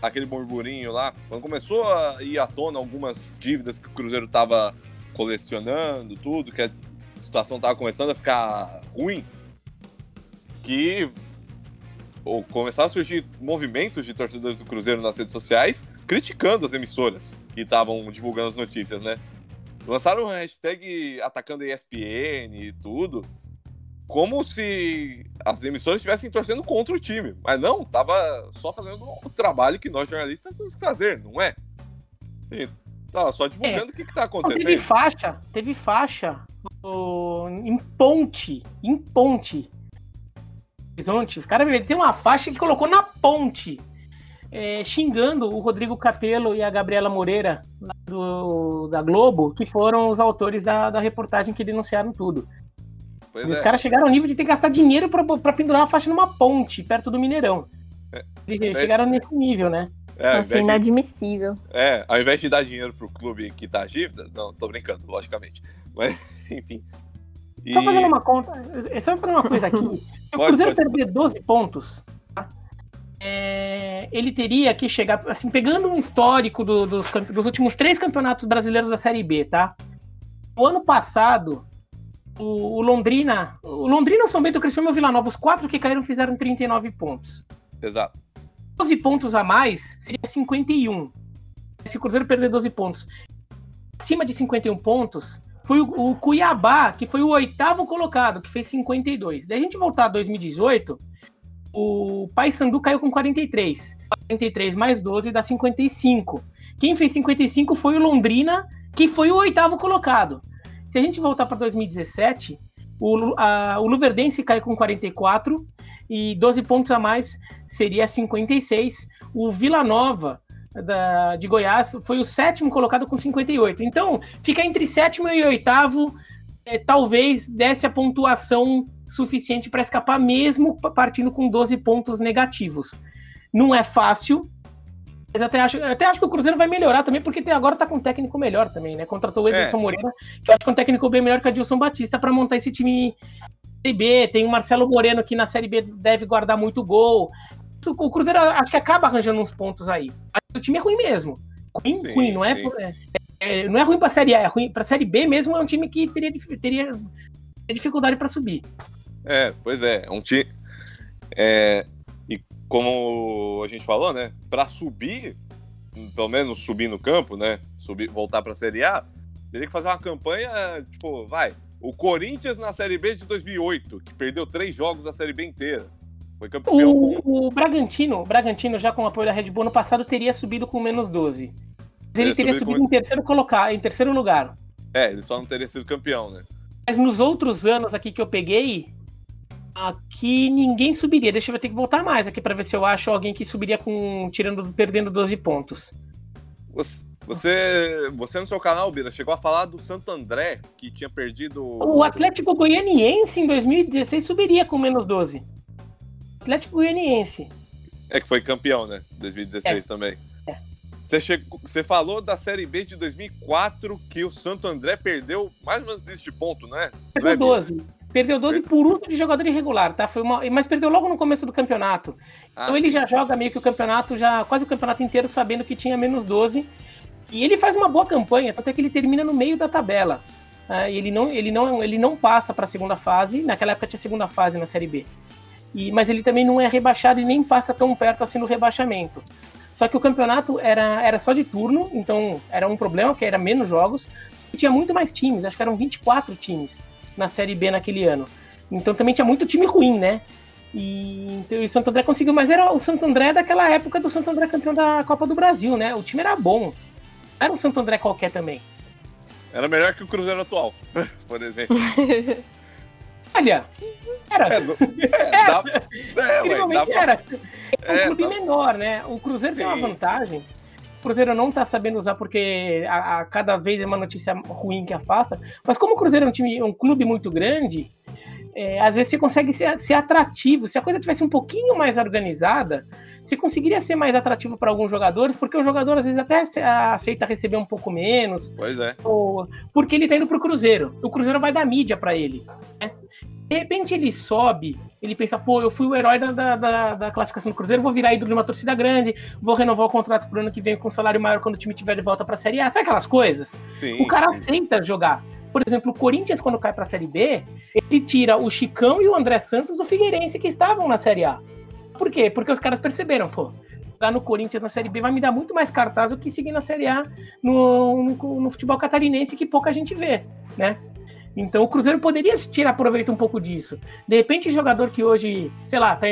aquele burburinho lá, quando começou a ir à tona algumas dívidas que o Cruzeiro tava colecionando, tudo, que a situação tava começando a ficar ruim, que ou começaram a surgir movimentos de torcedores do Cruzeiro nas redes sociais criticando as emissoras que estavam divulgando as notícias, né? Lançaram um hashtag atacando a ESPN e tudo, como se as emissoras estivessem torcendo contra o time. Mas não, tava só fazendo o trabalho que nós jornalistas temos que fazer, não é? Tá só divulgando o que, que tá Não, acontecendo. teve faixa, teve faixa no- em ponte, em ponte. Horizonte, os caras tem uma faixa que colocou na ponte, é, xingando o Rodrigo Capello e a Gabriela Moreira do, da Globo, que foram os autores da, da reportagem que denunciaram tudo. Pois Os é. caras chegaram ao nível de ter que gastar dinheiro pra, pra pendurar uma faixa numa ponte, perto do Mineirão. Eles É. chegaram nesse nível, né? É, Nossa, invés de, inadmissível. é, ao invés de dar dinheiro pro clube que tá dívida, não, tô brincando, logicamente. Mas, enfim. E- Só fazendo uma conta, só fazer uma coisa aqui. Se o Cruzeiro pode. perder 12 pontos, tá? É, ele teria que chegar, assim, pegando um histórico do- dos, dos últimos três campeonatos brasileiros da Série B, tá? No ano passado, o, o Londrina, o Londrina, o São Bento, o Criciúma e o Vila Nova, os quatro que caíram fizeram 39 pontos. Exato. 12 pontos a mais seria 51. Se o Cruzeiro perder 12 pontos acima de 51 pontos, foi o, o Cuiabá, que foi o oitavo colocado, que fez 52. Daí a gente voltar a 2018, o Paysandu caiu com 43. 43 mais 12 dá 55. Quem fez 55 foi o Londrina, que foi o oitavo colocado. Se a gente voltar para 2017, o, a- o Luverdense caiu com 44 e 12 pontos a mais seria 56. O Vila Nova da- de Goiás foi o sétimo colocado com 58. Então, fica entre sétimo e oitavo, é, talvez desse a pontuação suficiente para escapar, mesmo pa- partindo com 12 pontos negativos. Não é fácil, mas até acho, até acho que o Cruzeiro vai melhorar também, porque tem- agora tá com um técnico melhor também, né? Contratou o Ederson É. Moreira, que eu acho que é um técnico bem melhor que o Adilson Batista para montar esse time Série B. Tem o Marcelo Moreno, que na Série B deve guardar muito gol. O Cruzeiro acho que acaba arranjando uns pontos aí. O time é ruim mesmo. Ruim, Sim, ruim, não é, é- é- não é ruim pra Série A, é ruim pra Série B mesmo, é um time que teria, teria, dificuldade para subir. É, pois é, é um time. É, e como a gente falou, né? Pra subir, pelo menos subir no campo, né? Subir, voltar pra Série A, teria que fazer uma campanha, tipo, vai. O Corinthians na Série B de 2008, que perdeu três jogos da Série B inteira. Foi campeão. O, o Bragantino, o Bragantino, já com o apoio da Red Bull no passado, teria subido com menos 12. Mas ele Teria subido com- em terceiro colocar, em terceiro lugar. É, ele só não teria sido campeão, né? Mas nos outros anos aqui que eu peguei, aqui ninguém subiria. Deixa eu ter que voltar mais aqui para ver se eu acho alguém que subiria com tirando perdendo 12 pontos. Você, você, você no seu canal, Bira, chegou a falar do Santo André, que tinha perdido. O Atlético Goianiense em 2016 subiria com menos 12. Atlético Goianiense. É que foi campeão, né? 2016 também. Você, chegou, você falou da Série B de 2004 que o Santo André perdeu mais ou menos isso de ponto, não é? Não Perdeu é, Bira? 12. Perdeu 12 por uso de jogador irregular, tá? Foi uma... Mas perdeu logo no começo do campeonato. Ah, Então ele sim. já joga meio que o campeonato, já quase o campeonato inteiro, sabendo que tinha menos 12. E ele faz uma boa campanha, tanto é que ele termina no meio da tabela. Ah, e ele não, ele não, ele não passa para a segunda fase. Naquela época tinha segunda fase na Série B. E, mas ele também não é rebaixado e nem passa tão perto assim no rebaixamento. Só que o campeonato era, era só de turno, então era um problema, que era menos jogos. E tinha muito mais times, acho que eram 24 times na Série B naquele ano. Então também tinha muito time ruim, né? E, então, e o Santo André conseguiu, mas era o Santo André daquela época do Santo André campeão da Copa do Brasil, né? O time era bom. Era um Santo André qualquer também. Era melhor que o Cruzeiro atual, por exemplo. Olha, era. É, não- é, dá, é, ué, pra- era. É um É, clube dá- menor, né? O Cruzeiro tem uma Sim. vantagem. O Cruzeiro não tá sabendo usar porque a, a cada vez é uma notícia ruim que afasta. Mas como o Cruzeiro é um time, um clube muito grande, é, às vezes você consegue ser, ser atrativo. Se a coisa tivesse um pouquinho mais organizada, você conseguiria ser mais atrativo para alguns jogadores, porque o jogador às vezes até se- aceita receber um pouco menos, Pois é. ou- porque ele tá indo pro Cruzeiro. O Cruzeiro vai dar mídia para ele. né? De repente ele sobe, ele pensa, pô, eu fui o herói da, da, da- da classificação do Cruzeiro, vou virar ídolo de uma torcida grande, vou renovar o contrato pro ano que vem com salário maior quando o time tiver de volta pra Série A. Sabe aquelas coisas? Sim. O cara sim. aceita jogar. Por exemplo, o Corinthians, quando cai pra Série B, ele tira o Chicão e o André Santos do Figueirense, que estavam na Série A. Por quê? Porque os caras perceberam, pô, jogar no Corinthians na Série B vai me dar muito mais cartaz do que seguir na Série A no, no, no futebol catarinense, que pouca gente vê, né? Então o Cruzeiro poderia tirar proveito um pouco disso. De repente, jogador que hoje, sei lá, tá,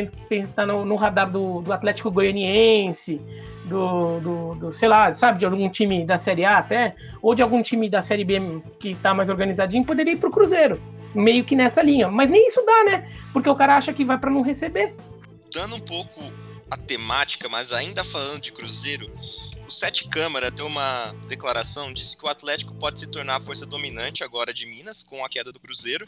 tá no, no, radar do, do Atlético Goianiense, do, do, do, sei lá, sabe, de algum time da Série A até, ou de algum time da Série B que tá mais organizadinho, poderia ir pro Cruzeiro. Meio que nessa linha. Mas nem isso dá, né? Porque o cara acha que vai para não receber. Dando um pouco a temática, mas ainda falando de Cruzeiro, o Sete Câmara deu uma declaração, disse que o Atlético pode se tornar a força dominante agora de Minas, com a queda do Cruzeiro,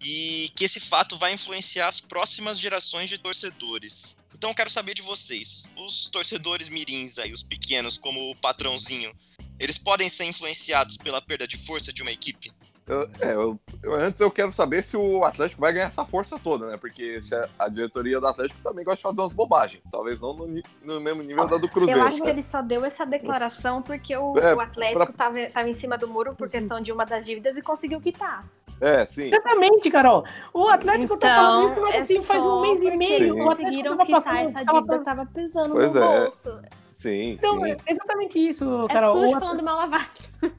e que esse fato vai influenciar as próximas gerações de torcedores. Então eu quero saber de vocês, os torcedores mirins aí, os pequenos, como o patrãozinho, eles podem ser influenciados pela perda de força de uma equipe? Eu, é, eu, eu, antes eu quero saber se o Atlético vai ganhar essa força toda, né? Porque se a, a diretoria do Atlético também gosta de fazer umas bobagens. Talvez não no, no mesmo nível da do Cruzeiro. Eu acho que ele só deu essa declaração porque o, é, o Atlético estava pra... em cima do muro por questão de uma das dívidas e conseguiu quitar. É, sim. Exatamente, Carol. O Atlético então, tá falando isso, mas assim, é faz um mês e meio. Eles conseguiram quitar passando, essa dívida, tava, tava pesando pois no é. bolso. Sim. Então, sim. é exatamente isso, Carol. É sujo o... falando mal lavado.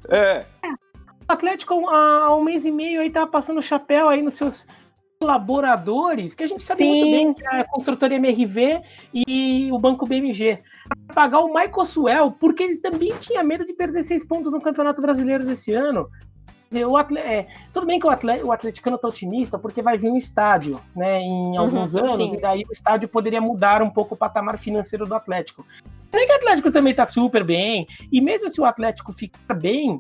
É. é. Atlético há um mês e meio aí tava passando chapéu aí nos seus colaboradores, que a gente sabe Sim. muito bem que é a construtora MRV e o banco BMG. Pagar o Michael Suel, porque ele também tinha medo de perder seis pontos no Campeonato Brasileiro desse ano. O atle... é, tudo bem que o, atle... o atleticano tá otimista, porque vai vir um estádio, né, em alguns uhum, anos, sim. e daí o estádio poderia mudar um pouco o patamar financeiro do Atlético. Nem que o Atlético também tá super bem, e mesmo se o Atlético ficar bem,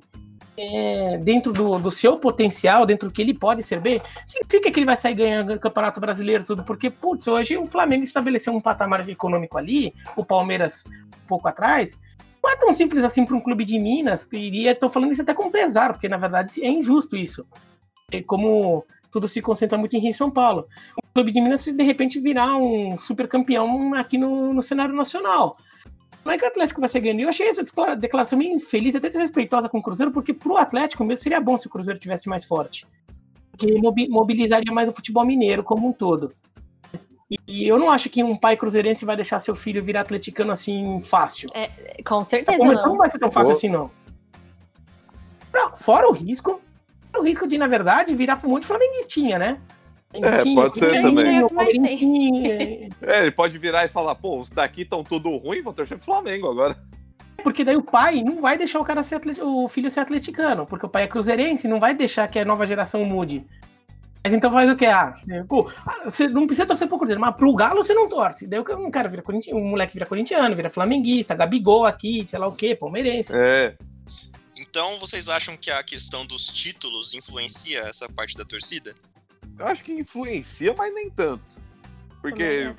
é, dentro do, do, seu potencial, dentro do que ele pode ser bem, significa que ele vai sair ganhando o Campeonato Brasileiro tudo, porque, putz, hoje o Flamengo estabeleceu um patamar econômico ali, o Palmeiras um pouco atrás, não é tão simples assim para um clube de Minas, e estou falando isso até com pesar, porque na verdade é injusto isso. É como tudo se concentra muito em Rio e São Paulo. O clube de Minas, de repente virar um super campeão aqui no, no cenário nacional. Não é que o Atlético vai ser ganhando. Eu achei essa declaração meio infeliz, até desrespeitosa com o Cruzeiro, porque pro Atlético mesmo seria bom se o Cruzeiro tivesse mais forte. Porque mobilizaria mais o futebol mineiro como um todo. E eu não acho que um pai cruzeirense vai deixar seu filho virar atleticano assim fácil. É, com certeza Como, não. Não vai ser tão fácil assim, não. Fora o risco, o risco de, na verdade, virar um monte de flamenguistinha, né? É, pode ser também. É, ele pode virar e falar, pô, os daqui estão tudo ruim, vou torcer pro Flamengo agora. Porque daí o pai não vai deixar o cara ser atlet... o filho ser atleticano, porque o pai é cruzeirense, não vai deixar que a nova geração mude. Mas então faz o que? Ah, pô, ah, você não precisa torcer pro Cruzeiro, mas pro Galo você não torce. Daí o cara vira corintiano, o moleque vira corintiano, vira flamenguista, Gabigol aqui, sei lá o que, palmeirense. É. Então vocês acham que a questão dos títulos influencia essa parte da torcida? Eu acho que influencia, mas nem tanto. Porque,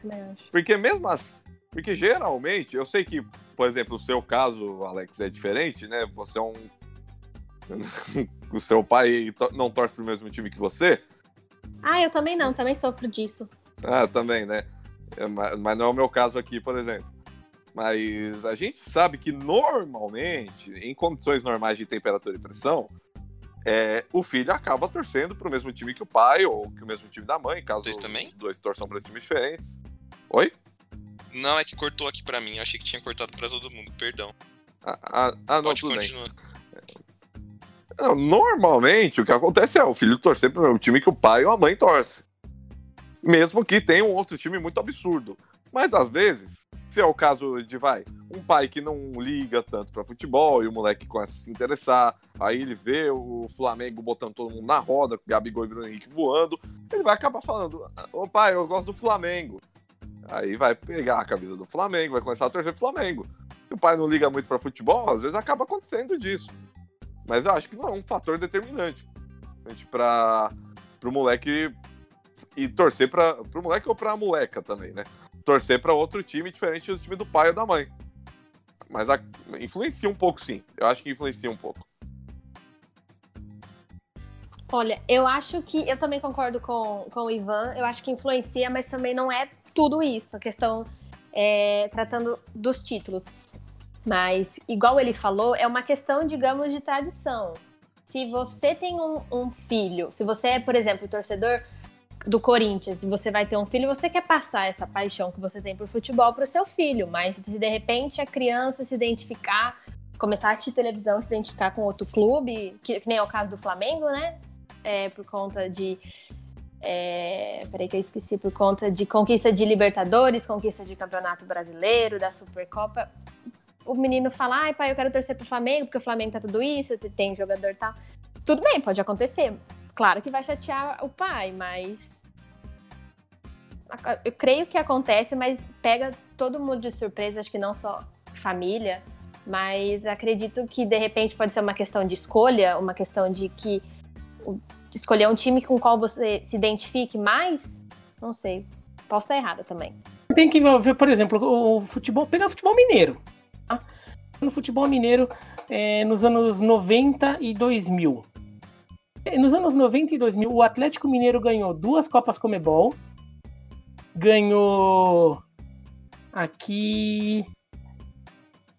porque mesmo assim, porque geralmente, eu sei que, por exemplo, o seu caso, Alex, é diferente, né? Você é um. o seu pai não torce pro mesmo time que você. Ah, eu também não, também sofro disso. Ah, também, né? É, mas não é o meu caso aqui, por exemplo. Mas a gente sabe que normalmente, em condições normais de temperatura e pressão, é, o filho acaba torcendo pro mesmo time que o pai ou que o mesmo time da mãe, caso Vocês também? os dois torçam para times diferentes. Oi? Não, é que cortou aqui para mim. Eu achei que tinha cortado para todo mundo. Perdão. Ah, ah, ah não, tudo continuar. Não, normalmente o que acontece é o filho torcer pro time que o pai ou a mãe torce. Mesmo que tenha um outro time muito absurdo. Mas às vezes, se é o caso de, vai, um pai que não liga tanto para futebol e o moleque começa a se interessar, aí ele vê o Flamengo botando todo mundo na roda, Gabigol e Bruno Henrique voando, ele vai acabar falando: Ô pai, eu gosto do Flamengo. Aí vai pegar a camisa do Flamengo, vai começar a torcer pro Flamengo. Se o pai não liga muito para futebol, às vezes acaba acontecendo disso. Mas eu acho que não é um fator determinante para o moleque e torcer para o moleque ou para a moleca também, né? Torcer para outro time diferente do time do pai ou da mãe. Mas a, influencia um pouco, sim. Eu acho que influencia um pouco. Olha, eu acho que. Eu também concordo com, com o Ivan. Eu acho que influencia, mas também não é tudo isso. A questão é, tratando dos títulos. Mas, igual ele falou, é uma questão, digamos, de tradição. Se você tem um, um filho, se você é, por exemplo, torcedor do Corinthians, você vai ter um filho, você quer passar essa paixão que você tem por futebol para o seu filho, mas se de repente a criança se identificar, começar a assistir televisão, se identificar com outro clube, que, que nem é o caso do Flamengo, né? é, por conta de. É, peraí que eu esqueci, por conta de conquista de Libertadores, conquista de Campeonato Brasileiro, da Supercopa. O menino fala, ai pai, eu quero torcer pro Flamengo, porque o Flamengo tá tudo isso, tem jogador e tal. Tudo bem, pode acontecer. Claro que vai chatear o pai, mas. Eu creio que acontece, mas pega todo mundo de surpresa, acho que não só família, mas acredito que de repente pode ser uma questão de escolha, uma questão de que escolher um time com qual você se identifique mais. Não sei, posso estar errada também. Tem que ver, por exemplo, o futebol, pegar o futebol mineiro. Tá? No futebol mineiro, é, nos anos 90 e 2000. É, nos anos 90 e 2000, o Atlético Mineiro ganhou duas Copas Comebol, ganhou aqui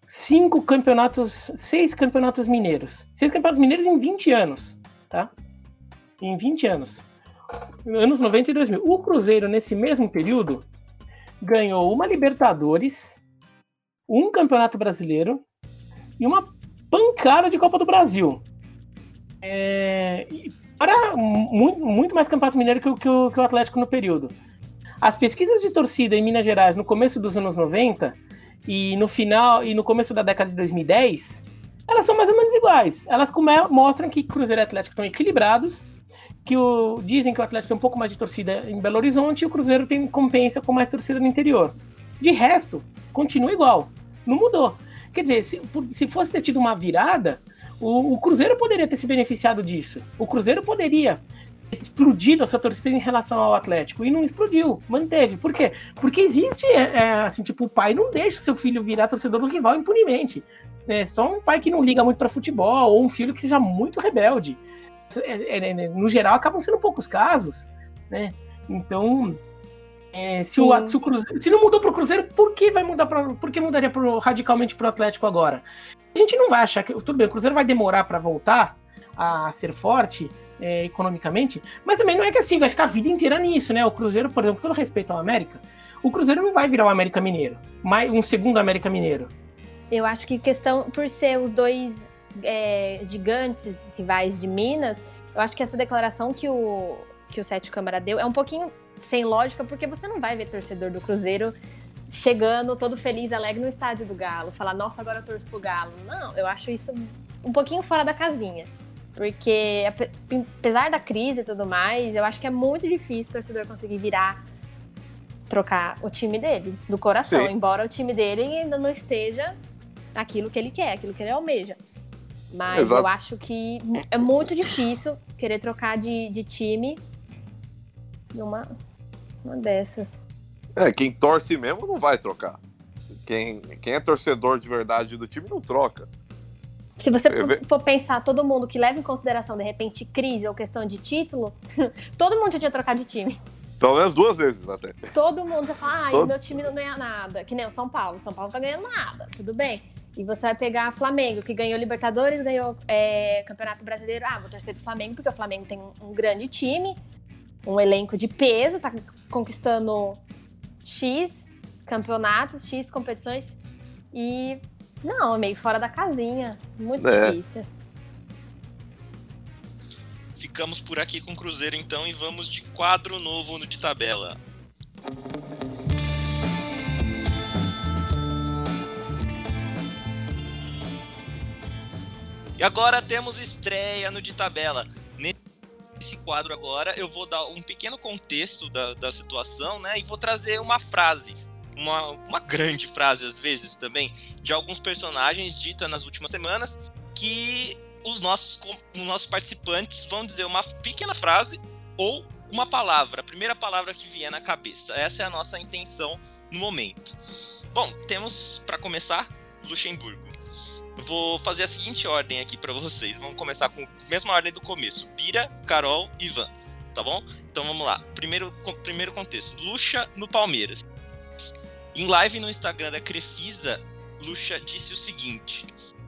cinco campeonatos, seis campeonatos mineiros. Seis campeonatos mineiros em 20 anos, tá? Em 20 anos. Anos 90 e 2000. O Cruzeiro, nesse mesmo período, ganhou uma Libertadores, um Campeonato Brasileiro e uma pancada de Copa do Brasil. É, para muito, muito, mais Campeonato Mineiro que, que, o, que o Atlético no período. As pesquisas de torcida em Minas Gerais no começo dos anos 90 e no final e no começo da década de 2010, elas são mais ou menos iguais. Elas mostram que Cruzeiro e Atlético estão equilibrados, que o, dizem que o Atlético tem um pouco mais de torcida em Belo Horizonte e o Cruzeiro tem compensa com mais torcida no interior. De resto, continua igual. Não mudou. Quer dizer, se, se fosse ter tido uma virada, o, o Cruzeiro poderia ter se beneficiado disso. O Cruzeiro poderia explodido a sua torcida em relação ao Atlético. E não explodiu, manteve. Por quê? Porque existe, é, é, assim, tipo, o pai não deixa seu filho virar torcedor do rival impunemente. É só um pai que não liga muito para futebol, ou um filho que seja muito rebelde. É, é, é, no geral, acabam sendo poucos casos, né? Então, é, se, o, se, o Cruzeiro, se não mudou para o Cruzeiro, por que vai mudar para? Por que mudaria pro, radicalmente para o Atlético agora? A gente não vai achar que tudo bem, o Cruzeiro vai demorar para voltar a ser forte, é, economicamente, mas também não é que assim vai ficar a vida inteira nisso, né? O Cruzeiro, por exemplo, todo respeito ao América, o Cruzeiro não vai virar o América Mineiro, mais um segundo América Mineiro. Eu acho que questão por ser os dois é, gigantes rivais de Minas, eu acho que essa declaração que o que o Sete Câmara deu é um pouquinho sem lógica, porque você não vai ver torcedor do Cruzeiro chegando todo feliz, alegre no estádio do Galo, falar, nossa, agora eu torço pro Galo. Não, eu acho isso um pouquinho fora da casinha. Porque, apesar da crise e tudo mais, eu acho que é muito difícil o torcedor conseguir virar, trocar o time dele, do coração. Sim. Embora o time dele ainda não esteja aquilo que ele quer, aquilo que ele almeja. Mas Exato. eu acho que é muito difícil querer trocar de, de time numa uma dessas. É, quem torce mesmo não vai trocar. Quem, quem é torcedor de verdade do time não troca. Se você for pensar todo mundo que leva em consideração, de repente, crise ou questão de título, todo mundo já tinha trocado de time. Pelo menos duas vezes até. Todo mundo já fala, ah, todo... meu time não ganha nada. Que nem o São Paulo. São Paulo tá ganhando nada, tudo bem. E você vai pegar Flamengo, que ganhou Libertadores, ganhou é, Campeonato Brasileiro. Ah, vou torcer pro Flamengo, porque o Flamengo tem um grande time, um elenco de peso, tá conquistando X campeonatos, X competições. E não, meio fora da casinha. Muito é. difícil. Ficamos por aqui com o Cruzeiro então e vamos de quadro novo no de tabela. E agora temos estreia no de tabela. Nesse quadro agora eu vou dar um pequeno contexto da, da situação, né? E vou trazer uma frase uma, uma grande frase, às vezes, também, de alguns personagens dita nas últimas semanas, que os nossos, os nossos participantes vão dizer uma pequena frase ou uma palavra, a primeira palavra que vier na cabeça. Essa é a nossa intenção no momento. Bom, temos, para começar, Luxemburgo. Vou fazer a seguinte ordem aqui para vocês. Vamos começar com a mesma ordem do começo: Bira, Carol e Ivan. Tá bom? Então vamos lá. Primeiro, primeiro contexto: Luxa no Palmeiras. Em live no Instagram da Crefisa, Lucha disse o seguinte: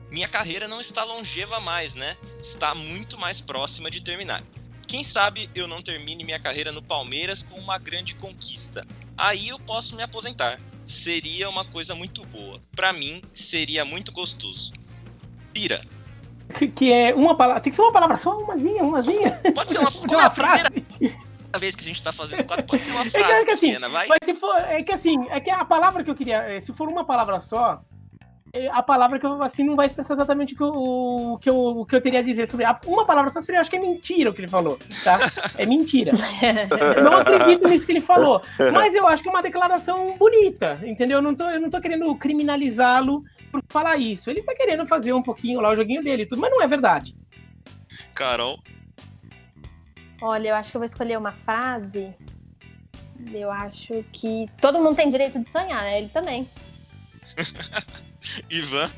Minha carreira não está longeva mais, né? Está muito mais próxima de terminar. Quem sabe eu não termine minha carreira no Palmeiras com uma grande conquista. Aí eu posso me aposentar. Seria uma coisa muito boa. Para mim, seria muito gostoso. Pira. Que, que é uma palavra. Tem que ser uma palavra só, umazinha, umazinha. Pode ser uma, De como é uma a primeira frase. vez que a gente tá fazendo quadro, pode ser uma que- frase é que assim, pequena, vai. Mas se for. É que assim, é que a palavra que eu queria. é, Se for uma palavra só, é, a palavra que eu assim não vai expressar exatamente o que eu, o que eu, o que eu teria a dizer sobre. a- Uma palavra só seria, eu acho que é mentira o que ele falou, tá? É mentira. Eu não acredito nisso que ele falou. Mas eu acho que é uma declaração bonita, entendeu? Eu não tô, eu não tô querendo criminalizá-lo por falar isso. Ele tá querendo fazer um pouquinho lá o joguinho dele e tudo, mas não é verdade. Carol, Olha, eu acho que eu vou escolher uma frase. Eu acho que todo mundo tem direito de sonhar, né? Ele também. Ivan,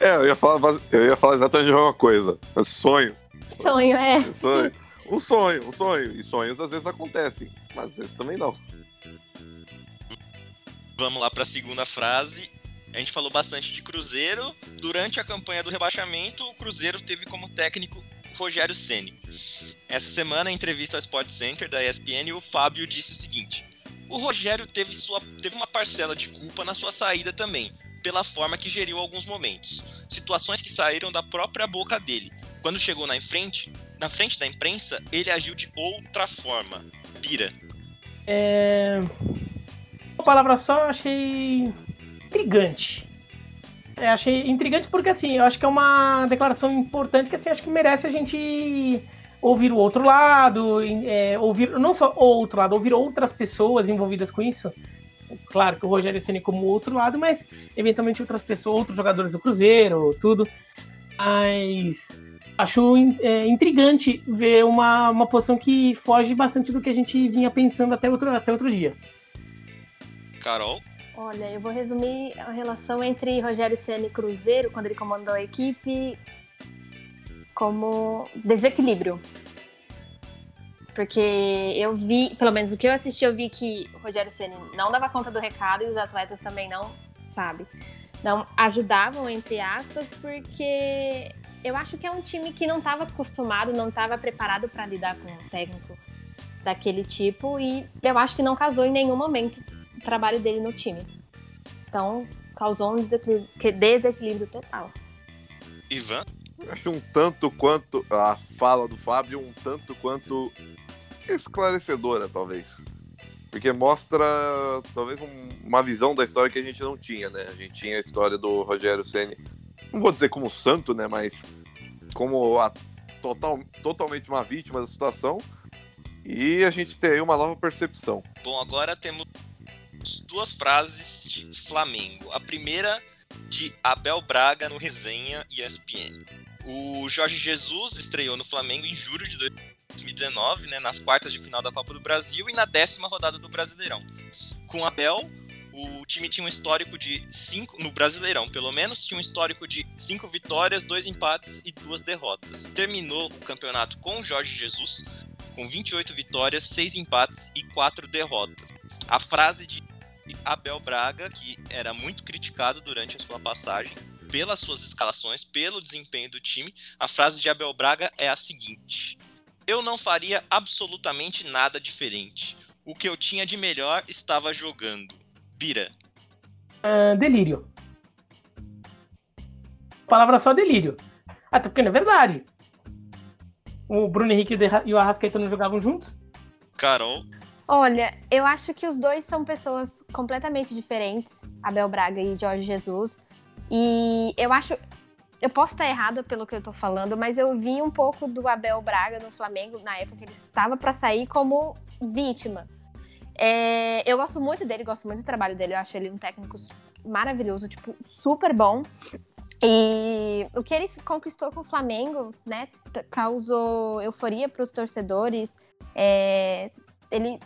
É, eu ia falar, eu ia falar exatamente a mesma coisa. É sonho. Sonho, é. sonho. Um sonho, um sonho. E sonhos às vezes acontecem, mas às vezes também não. vamos lá pra segunda frase. A gente falou bastante de Cruzeiro. Durante a campanha do rebaixamento, o Cruzeiro teve como técnico Rogério Ceni. Essa semana, em entrevista ao Sport Center da ESPN, o Fábio disse o seguinte: O Rogério teve, sua, teve uma parcela de culpa na sua saída também, pela forma que geriu alguns momentos. Situações que saíram da própria boca dele. Quando chegou na frente, na frente da imprensa, ele agiu de outra forma. Pira. É... Uma palavra só eu achei intrigante. É, achei intrigante porque, assim, eu acho que é uma declaração importante que, assim, acho que merece a gente ouvir o outro lado, é, ouvir, não só o outro lado, ouvir outras pessoas envolvidas com isso. Claro que o Rogério Ceni como outro lado, mas eventualmente outras pessoas, outros jogadores do Cruzeiro, tudo. Mas acho é, intrigante ver uma, uma posição que foge bastante do que a gente vinha pensando até outro, até outro dia. Carol. Olha, eu vou resumir a relação entre Rogério Ceni e Cruzeiro, quando ele comandou a equipe, como desequilíbrio. Porque eu vi, pelo menos o que eu assisti, eu vi que o Rogério Ceni não dava conta do recado e os atletas também não, sabe? Não ajudavam, entre aspas, porque eu acho que é um time que não estava acostumado, não estava preparado para lidar com um técnico daquele tipo e eu acho que não casou em nenhum momento o trabalho dele no time. Então, causou um desequilíbrio, desequilíbrio total. Ivan. Acho um tanto quanto a fala do Fábio, um tanto quanto esclarecedora, talvez. Porque mostra, talvez, um- uma visão da história que a gente não tinha, né? A gente tinha a história do Rogério Ceni, não vou dizer como santo, né? Mas como a total, totalmente uma vítima da situação. E a gente tem aí uma nova percepção. Bom, agora temos duas frases de Flamengo. A primeira de Abel Braga no resenha ESPN. O Jorge Jesus estreou no Flamengo em julho de 2019, né, nas quartas de final da Copa do Brasil e na décima rodada do Brasileirão. Com Abel, o time tinha um histórico de cinco no Brasileirão, pelo menos tinha um histórico de cinco vitórias, dois empates e duas derrotas. Terminou o campeonato com Jorge Jesus com 28 vitórias, 6 empates e 4 derrotas. A frase de Abel Braga, que era muito criticado durante a sua passagem pelas suas escalações, pelo desempenho do time, a frase de Abel Braga é a seguinte: Eu não faria absolutamente nada diferente. O que eu tinha de melhor estava jogando. Bira. Ah, delírio. Palavra só delírio. Até porque não é verdade. O Bruno Henrique e e o Arrascaeta não jogavam juntos? Carol. Olha, eu acho que os dois são pessoas completamente diferentes, Abel Braga e Jorge Jesus. E eu acho. Eu posso estar errada pelo que eu tô falando, mas eu vi um pouco do Abel Braga no Flamengo na época que ele estava para sair como vítima. É, eu gosto muito dele, gosto muito do trabalho dele. Eu acho ele um técnico maravilhoso, tipo, super bom. E o que ele conquistou com o Flamengo, né, causou euforia para os torcedores. É, ele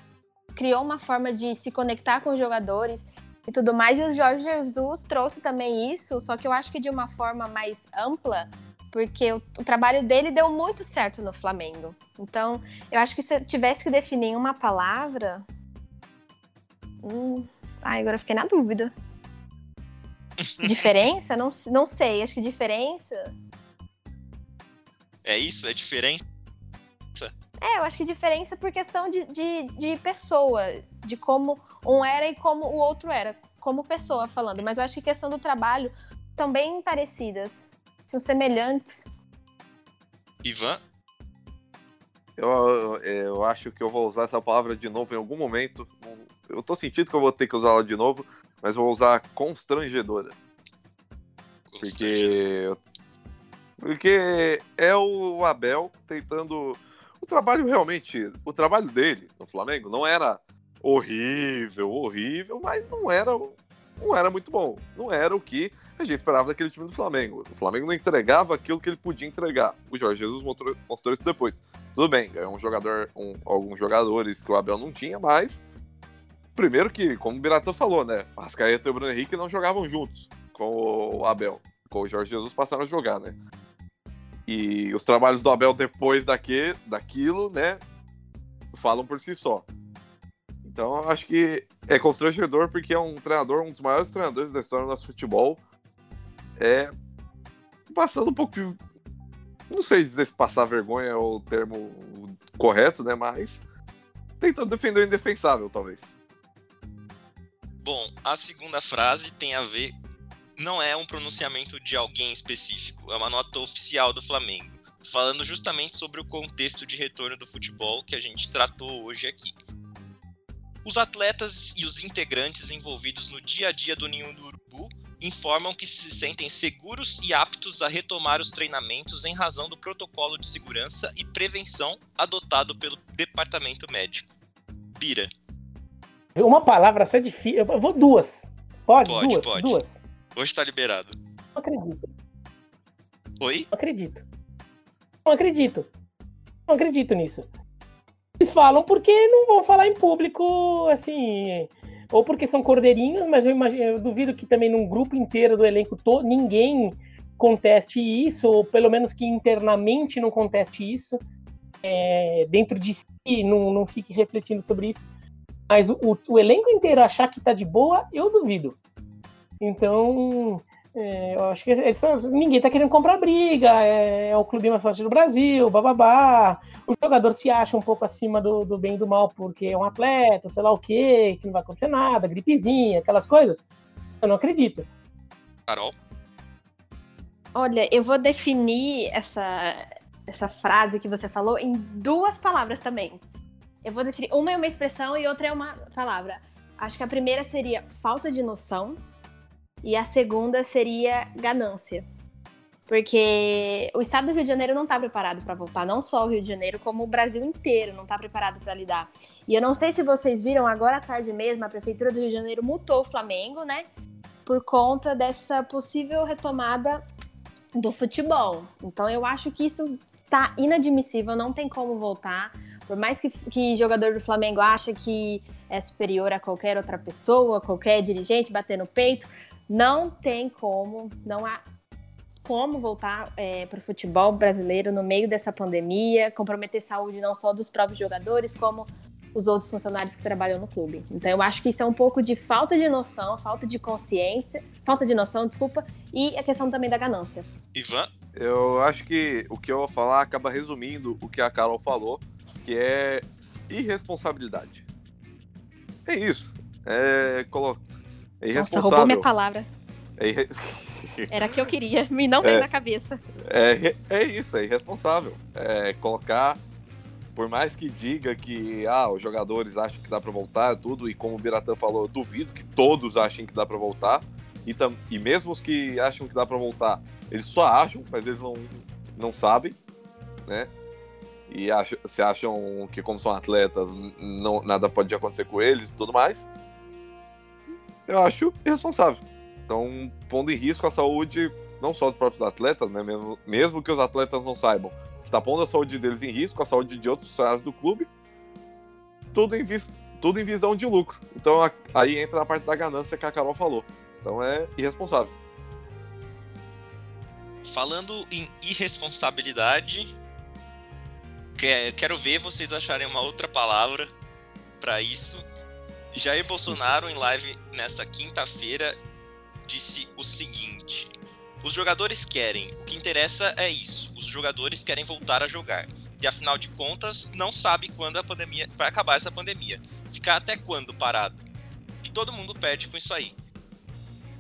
criou uma forma de se conectar com os jogadores e tudo mais. E o Jorge Jesus trouxe também isso, só que eu acho que de uma forma mais ampla, porque o, o trabalho dele deu muito certo no Flamengo. Então, eu acho que se eu tivesse que definir uma palavra. Hum, ai, agora eu fiquei na dúvida. Diferença? Não, não sei. Acho que diferença. É isso? É diferente? É, eu acho que diferença por questão de, de, de pessoa, de como um era e como o outro era, como pessoa falando. Mas eu acho que questão do trabalho também parecidas. São semelhantes. Ivan? Eu, eu acho que eu vou usar essa palavra de novo em algum momento. Eu tô sentindo que eu vou ter que usar ela de novo, mas eu vou usar constrangedora. Porque. Porque é o Abel tentando. Trabalho realmente. O trabalho dele no Flamengo não era horrível, horrível, mas não era, não era muito bom. Não era o que a gente esperava daquele time do Flamengo. O Flamengo não entregava aquilo que ele podia entregar. O Jorge Jesus mostrou, mostrou isso depois. Tudo bem, ganhou um jogador, um, alguns jogadores que o Abel não tinha, mas. Primeiro que, como o Biratã falou, né? Rascaeta e o Bruno Henrique não jogavam juntos com o Abel. Com o Jorge Jesus passaram a jogar, né? E os trabalhos do Abel depois daque, daquilo, né? Falam por si só. Então, acho que é constrangedor porque é um treinador, um dos maiores treinadores da história do nosso futebol. É passando um pouco de. Não sei dizer se passar vergonha é o termo correto, né? Mas tentando defender o indefensável, talvez. Bom, a segunda frase tem a ver. Não é um pronunciamento de alguém específico, é uma nota oficial do Flamengo, falando justamente sobre o contexto de retorno do futebol que a gente tratou hoje aqui. Os atletas e os integrantes envolvidos no dia a dia do Ninho do Urubu informam que se sentem seguros e aptos a retomar os treinamentos em razão do protocolo de segurança e prevenção adotado pelo departamento médico. Bira. Uma palavra só é difícil. Eu vou duas. Pode? Pode, duas, pode. duas. Hoje tá liberado. Não acredito. Oi? Não acredito. Não acredito. Não acredito nisso. Eles falam porque não vão falar em público, assim, ou porque são cordeirinhos, mas eu, imagino, eu duvido que também num grupo inteiro do elenco todo, ninguém conteste isso, ou pelo menos que internamente não conteste isso, é, dentro de si não, não fique refletindo sobre isso. Mas o, o, o elenco inteiro achar que tá de boa, eu duvido. Então, é, eu acho que eles são, ninguém tá querendo comprar briga, é, é, o clube mais forte do Brasil, bababá. O jogador se acha um pouco acima do, do bem e do mal porque é um atleta, sei lá o quê, que não vai acontecer nada, gripezinha, aquelas coisas. Eu não acredito. Carol? Olha, eu vou definir essa, essa frase que você falou em duas palavras também. Eu vou definir. Uma é uma expressão e outra é uma palavra. Acho que a primeira seria falta de noção e a segunda seria ganância. Porque o estado do Rio de Janeiro não está preparado para voltar, não só o Rio de Janeiro, como o Brasil inteiro não está preparado para lidar. E eu não sei se vocês viram, agora à tarde mesmo, a Prefeitura do Rio de Janeiro multou o Flamengo, né? Por conta dessa possível retomada do futebol. Então eu acho que isso tá inadmissível, não tem como voltar. Por mais que, que jogador do Flamengo acha que é superior a qualquer outra pessoa, qualquer dirigente, bater no peito, não tem como, não há como voltar é, para o futebol brasileiro no meio dessa pandemia, comprometer saúde não só dos próprios jogadores, como os outros funcionários que trabalham no clube. Então eu acho que isso é um pouco de falta de noção, falta de consciência, falta de noção, desculpa, e a questão também da ganância. Ivan? Eu acho que o que eu vou falar acaba resumindo o que a Carol falou, que é irresponsabilidade. É isso. É, colo... é Nossa, roubou minha palavra. É irre... Era a que eu queria, me não veio é, na cabeça. É, é isso, é irresponsável. É colocar, por mais que diga que ah, os jogadores acham que dá para voltar, tudo, e como o Biratã falou, eu duvido que todos achem que dá para voltar. E, tam, e mesmo os que acham que dá para voltar, eles só acham, mas eles não, não sabem, né? E ach, se acham que, como são atletas, não, nada pode acontecer com eles e tudo mais. Eu acho irresponsável. Então, pondo em risco a saúde não só dos próprios atletas, né? Mesmo, mesmo que os atletas não saibam, está pondo a saúde deles em risco, a saúde de outros funcionários do clube, tudo em, vis, tudo em visão de lucro. Então a, aí entra na parte da ganância que a Carol falou. Então é irresponsável. Falando em irresponsabilidade, quero ver vocês acharem uma outra palavra para isso. Jair Bolsonaro, em live nesta quinta-feira, disse o seguinte: Os jogadores querem, o que interessa é isso. Os jogadores querem voltar a jogar. E afinal de contas, não sabe quando a pandemia vai acabar essa pandemia. Ficar até quando parado? E todo mundo perde com isso aí.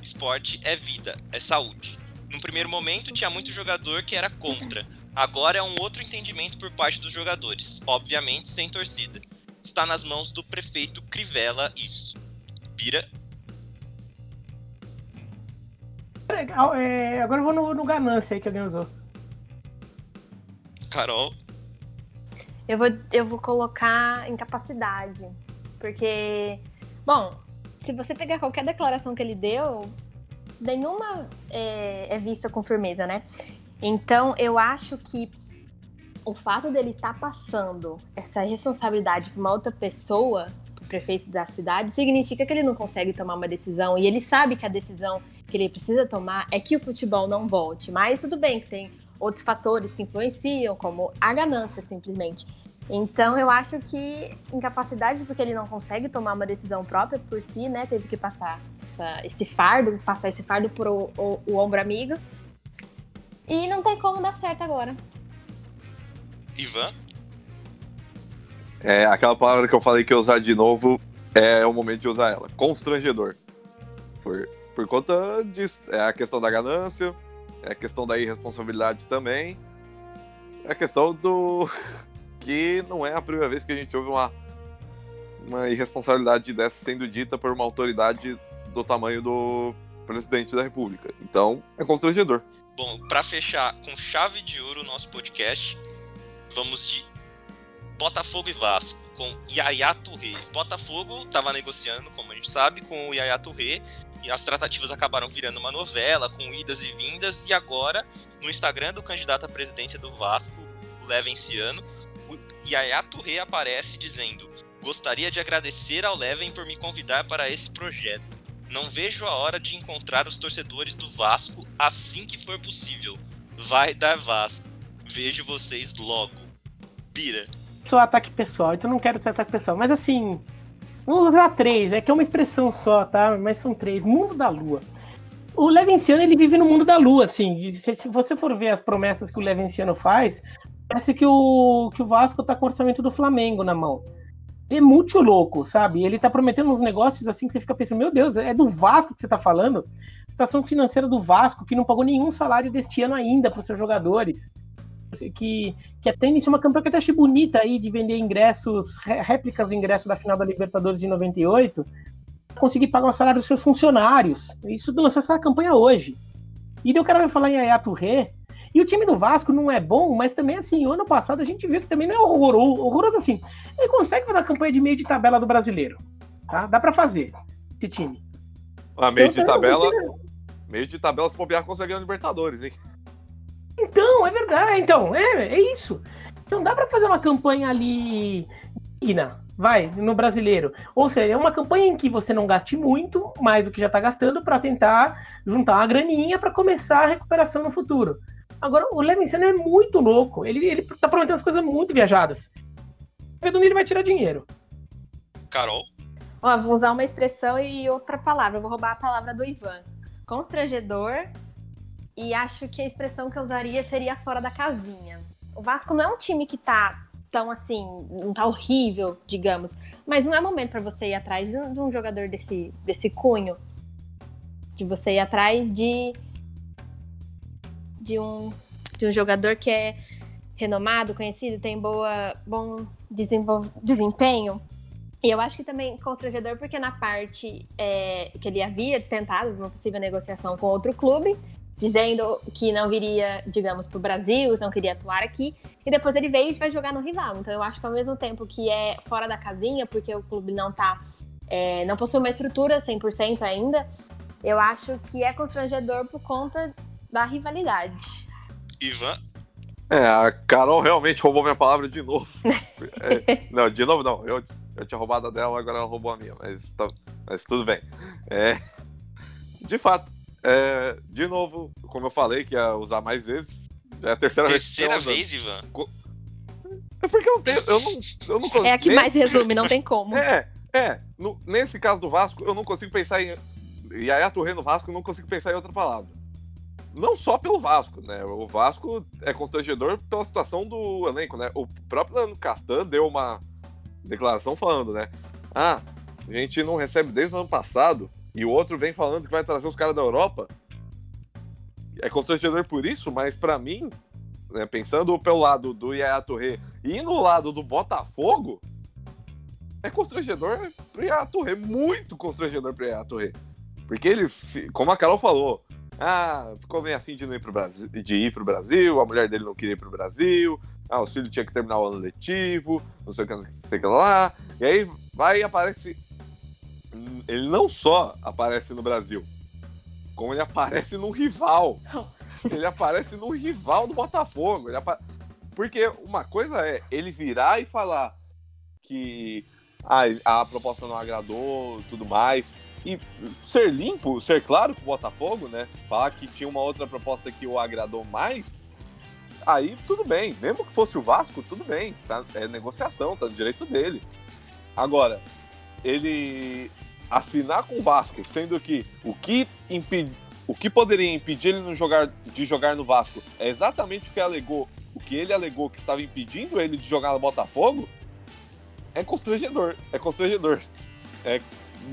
Esporte é vida, é saúde. No primeiro momento, tinha muito jogador que era contra. Agora é um outro entendimento por parte dos jogadores, obviamente sem torcida. Está nas mãos do prefeito Crivella isso. Pira. É, agora eu vou no, no ganância aí que alguém usou. Carol. Eu vou, eu vou colocar incapacidade. Porque, bom, se você pegar qualquer declaração que ele deu, nenhuma é, é vista com firmeza, né? Então, eu acho que o fato dele estar tá passando essa responsabilidade para uma outra pessoa, o prefeito da cidade, significa que ele não consegue tomar uma decisão e ele sabe que a decisão que ele precisa tomar é que o futebol não volte. Mas tudo bem que tem outros fatores que influenciam, como a ganância, simplesmente. Então, eu acho que incapacidade, porque ele não consegue tomar uma decisão própria por si, né? Teve que passar essa, esse fardo, passar esse fardo pro o, o ombro amigo. E não tem como dar certo agora. Ivan? É, aquela palavra que eu falei que ia usar de novo é o momento de usar ela. Constrangedor. Por, por conta disso. É a questão da ganância, é a questão da irresponsabilidade também. É a questão do. que não é a primeira vez que a gente ouve uma, uma irresponsabilidade dessa sendo dita por uma autoridade do tamanho do presidente da República. Então, é constrangedor. Bom, para fechar com chave de ouro o nosso podcast, vamos de Botafogo e Vasco com Yaya Touré. Botafogo estava negociando, como a gente sabe, com o Yaya Touré e as tratativas acabaram virando uma novela com idas e vindas e agora no Instagram do candidato à presidência do Vasco, Levenciano, o Yaya Touré aparece dizendo: "Gostaria de agradecer ao Leven por me convidar para esse projeto. Não vejo a hora de encontrar os torcedores do Vasco assim que for possível. Vai dar Vasco. Vejo vocês logo. Pira. Sou ataque pessoal, então não quero ser ataque pessoal. Mas assim, vamos usar três, é que é uma expressão só, tá? Mas são três. Mundo da Lua. O Levenciano, ele vive no mundo da Lua, assim. Se, você for ver as promessas que o Levenciano faz, parece que o, que o Vasco tá com o orçamento do Flamengo na mão é muito louco, sabe? Ele tá prometendo uns negócios assim que você fica pensando, meu Deus, é do Vasco que você tá falando? Situação financeira do Vasco, que não pagou nenhum salário deste ano ainda para os seus jogadores. Que, que até iniciou uma campanha que eu até achei bonita aí de vender ingressos, réplicas do ingresso da final da Libertadores de 98, conseguir pagar o salário dos seus funcionários. Isso lançou essa campanha hoje. E daí o cara vai falar em Ayato Rê, e o time do Vasco não é bom, mas também, assim, ano passado a gente viu que também não é horroroso, horroroso assim. Ele consegue fazer a campanha de meio de tabela do brasileiro. Tá? Dá para fazer esse time. Ah, meio então, de tabela. Meio de tabela, se bobear, consegue a Libertadores, hein? Então, é verdade. Então, é, é isso. Então dá para fazer uma campanha ali digna, vai, no brasileiro. Ou seja, é uma campanha em que você não gaste muito, mais do que já está gastando, para tentar juntar uma graninha para começar a recuperação no futuro. Agora, o Levinciano é muito louco. Ele, ele tá prometendo as coisas muito viajadas. Onde ele vai tirar dinheiro. Carol? Ó, vou usar uma expressão e outra palavra. vou roubar a palavra do Ivan. Constrangedor. E acho que a expressão que eu usaria seria fora da casinha. O Vasco não é um time que tá tão assim, não tá horrível, digamos. Mas não é momento para você ir atrás de um, de um jogador desse, desse cunho. De você ir atrás de de um, de um jogador que é renomado, conhecido, tem boa, bom desempenho. E eu acho que também constrangedor porque na parte é, que ele havia tentado uma possível negociação com outro clube, dizendo que não viria, digamos, para o Brasil, não queria atuar aqui, e depois ele veio e vai jogar no rival. Então eu acho que ao mesmo tempo que é fora da casinha, porque o clube não tá, é, não possui uma estrutura 100% ainda, eu acho que é constrangedor por conta da rivalidade. Ivan? É, a Carol realmente roubou minha palavra de novo. é, não, de novo não. Eu, eu tinha roubado a dela, agora ela roubou a minha. Mas, tá, mas tudo bem. É, de fato, é, de novo, como eu falei, que ia usar mais vezes. É a terceira, terceira vez. Terceira vez, Ivan? É porque eu não tenho. Eu não, eu não É a que nesse... mais resume, não tem como. É, é. No, nesse caso do Vasco, eu não consigo pensar em. E aí a Torre no Vasco, eu não consigo pensar em outra palavra não só pelo Vasco, né? O Vasco é constrangedor pela situação do elenco, né? O próprio Leandro Castan deu uma declaração falando, né? Ah, a gente não recebe desde o ano passado e o outro vem falando que vai trazer os caras da Europa. é constrangedor por isso, mas para mim, né, pensando pelo lado do Yaya Touré e no lado do Botafogo, é constrangedor pro Yaya Touré, muito constrangedor pro Yaya Touré. Porque ele, como a Carol falou, ah, ficou bem assim de, não ir pro Brasil, de ir pro Brasil, a mulher dele não queria ir pro Brasil, ah, os filhos tinham que terminar o ano letivo, não sei o que, não sei o que lá. E aí vai e aparece. Ele não só aparece no Brasil, como ele aparece num rival. Ele aparece num rival do Botafogo. Apa... Porque uma coisa é ele virar e falar que a, a proposta não agradou tudo mais. E ser limpo, ser claro com o Botafogo, né? Falar que tinha uma outra proposta que o agradou mais, aí tudo bem. Mesmo que fosse o Vasco, tudo bem. Tá, é negociação, tá no direito dele. Agora, ele assinar com o Vasco, sendo que o que impede, o que poderia impedir ele jogar, de jogar no Vasco é exatamente o que alegou, o que ele alegou que estava impedindo ele de jogar no Botafogo, é constrangedor. É constrangedor. É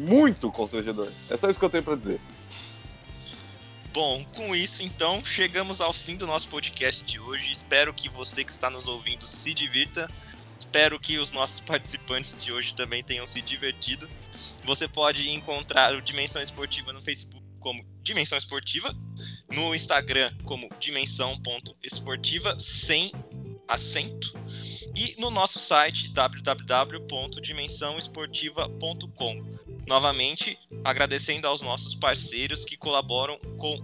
muito constrangedor. É só isso que eu tenho para dizer. Bom, com isso então, chegamos ao fim do nosso podcast de hoje. Espero que você que está nos ouvindo se divirta. Espero que os nossos participantes de hoje também tenham se divertido. Você pode encontrar o Dimensão Esportiva no Facebook como Dimensão Esportiva, no Instagram como dimensão.esportiva sem acento e no nosso site www.dimensãoesportiva.com. Novamente, agradecendo aos nossos parceiros que colaboram com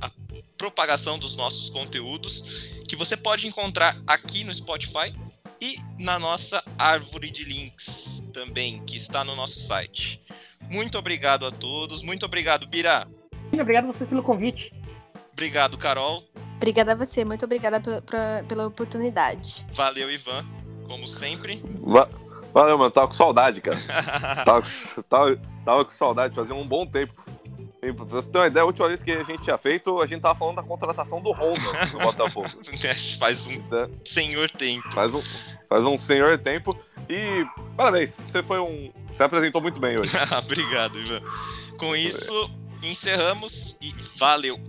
a propagação dos nossos conteúdos, que você pode encontrar aqui no Spotify e na nossa árvore de links também, que está no nosso site. Muito obrigado a todos, muito obrigado, Bira. Muito obrigado a vocês pelo convite. Obrigado, Carol. Obrigada a você, muito obrigada pela oportunidade. Valeu, Ivan, como sempre. Va Valeu, mano, tava com saudade, cara. tava, tava, tava, com saudade, fazia um bom tempo. Pra você ter uma ideia, a última vez que a gente tinha feito, a gente tava falando da contratação do Honda no Botafogo. É, faz um né? senhor tempo. Faz um, faz um senhor tempo. E parabéns, você foi um. Você apresentou muito bem hoje. Ah, obrigado, Ivan. Com isso, encerramos e valeu!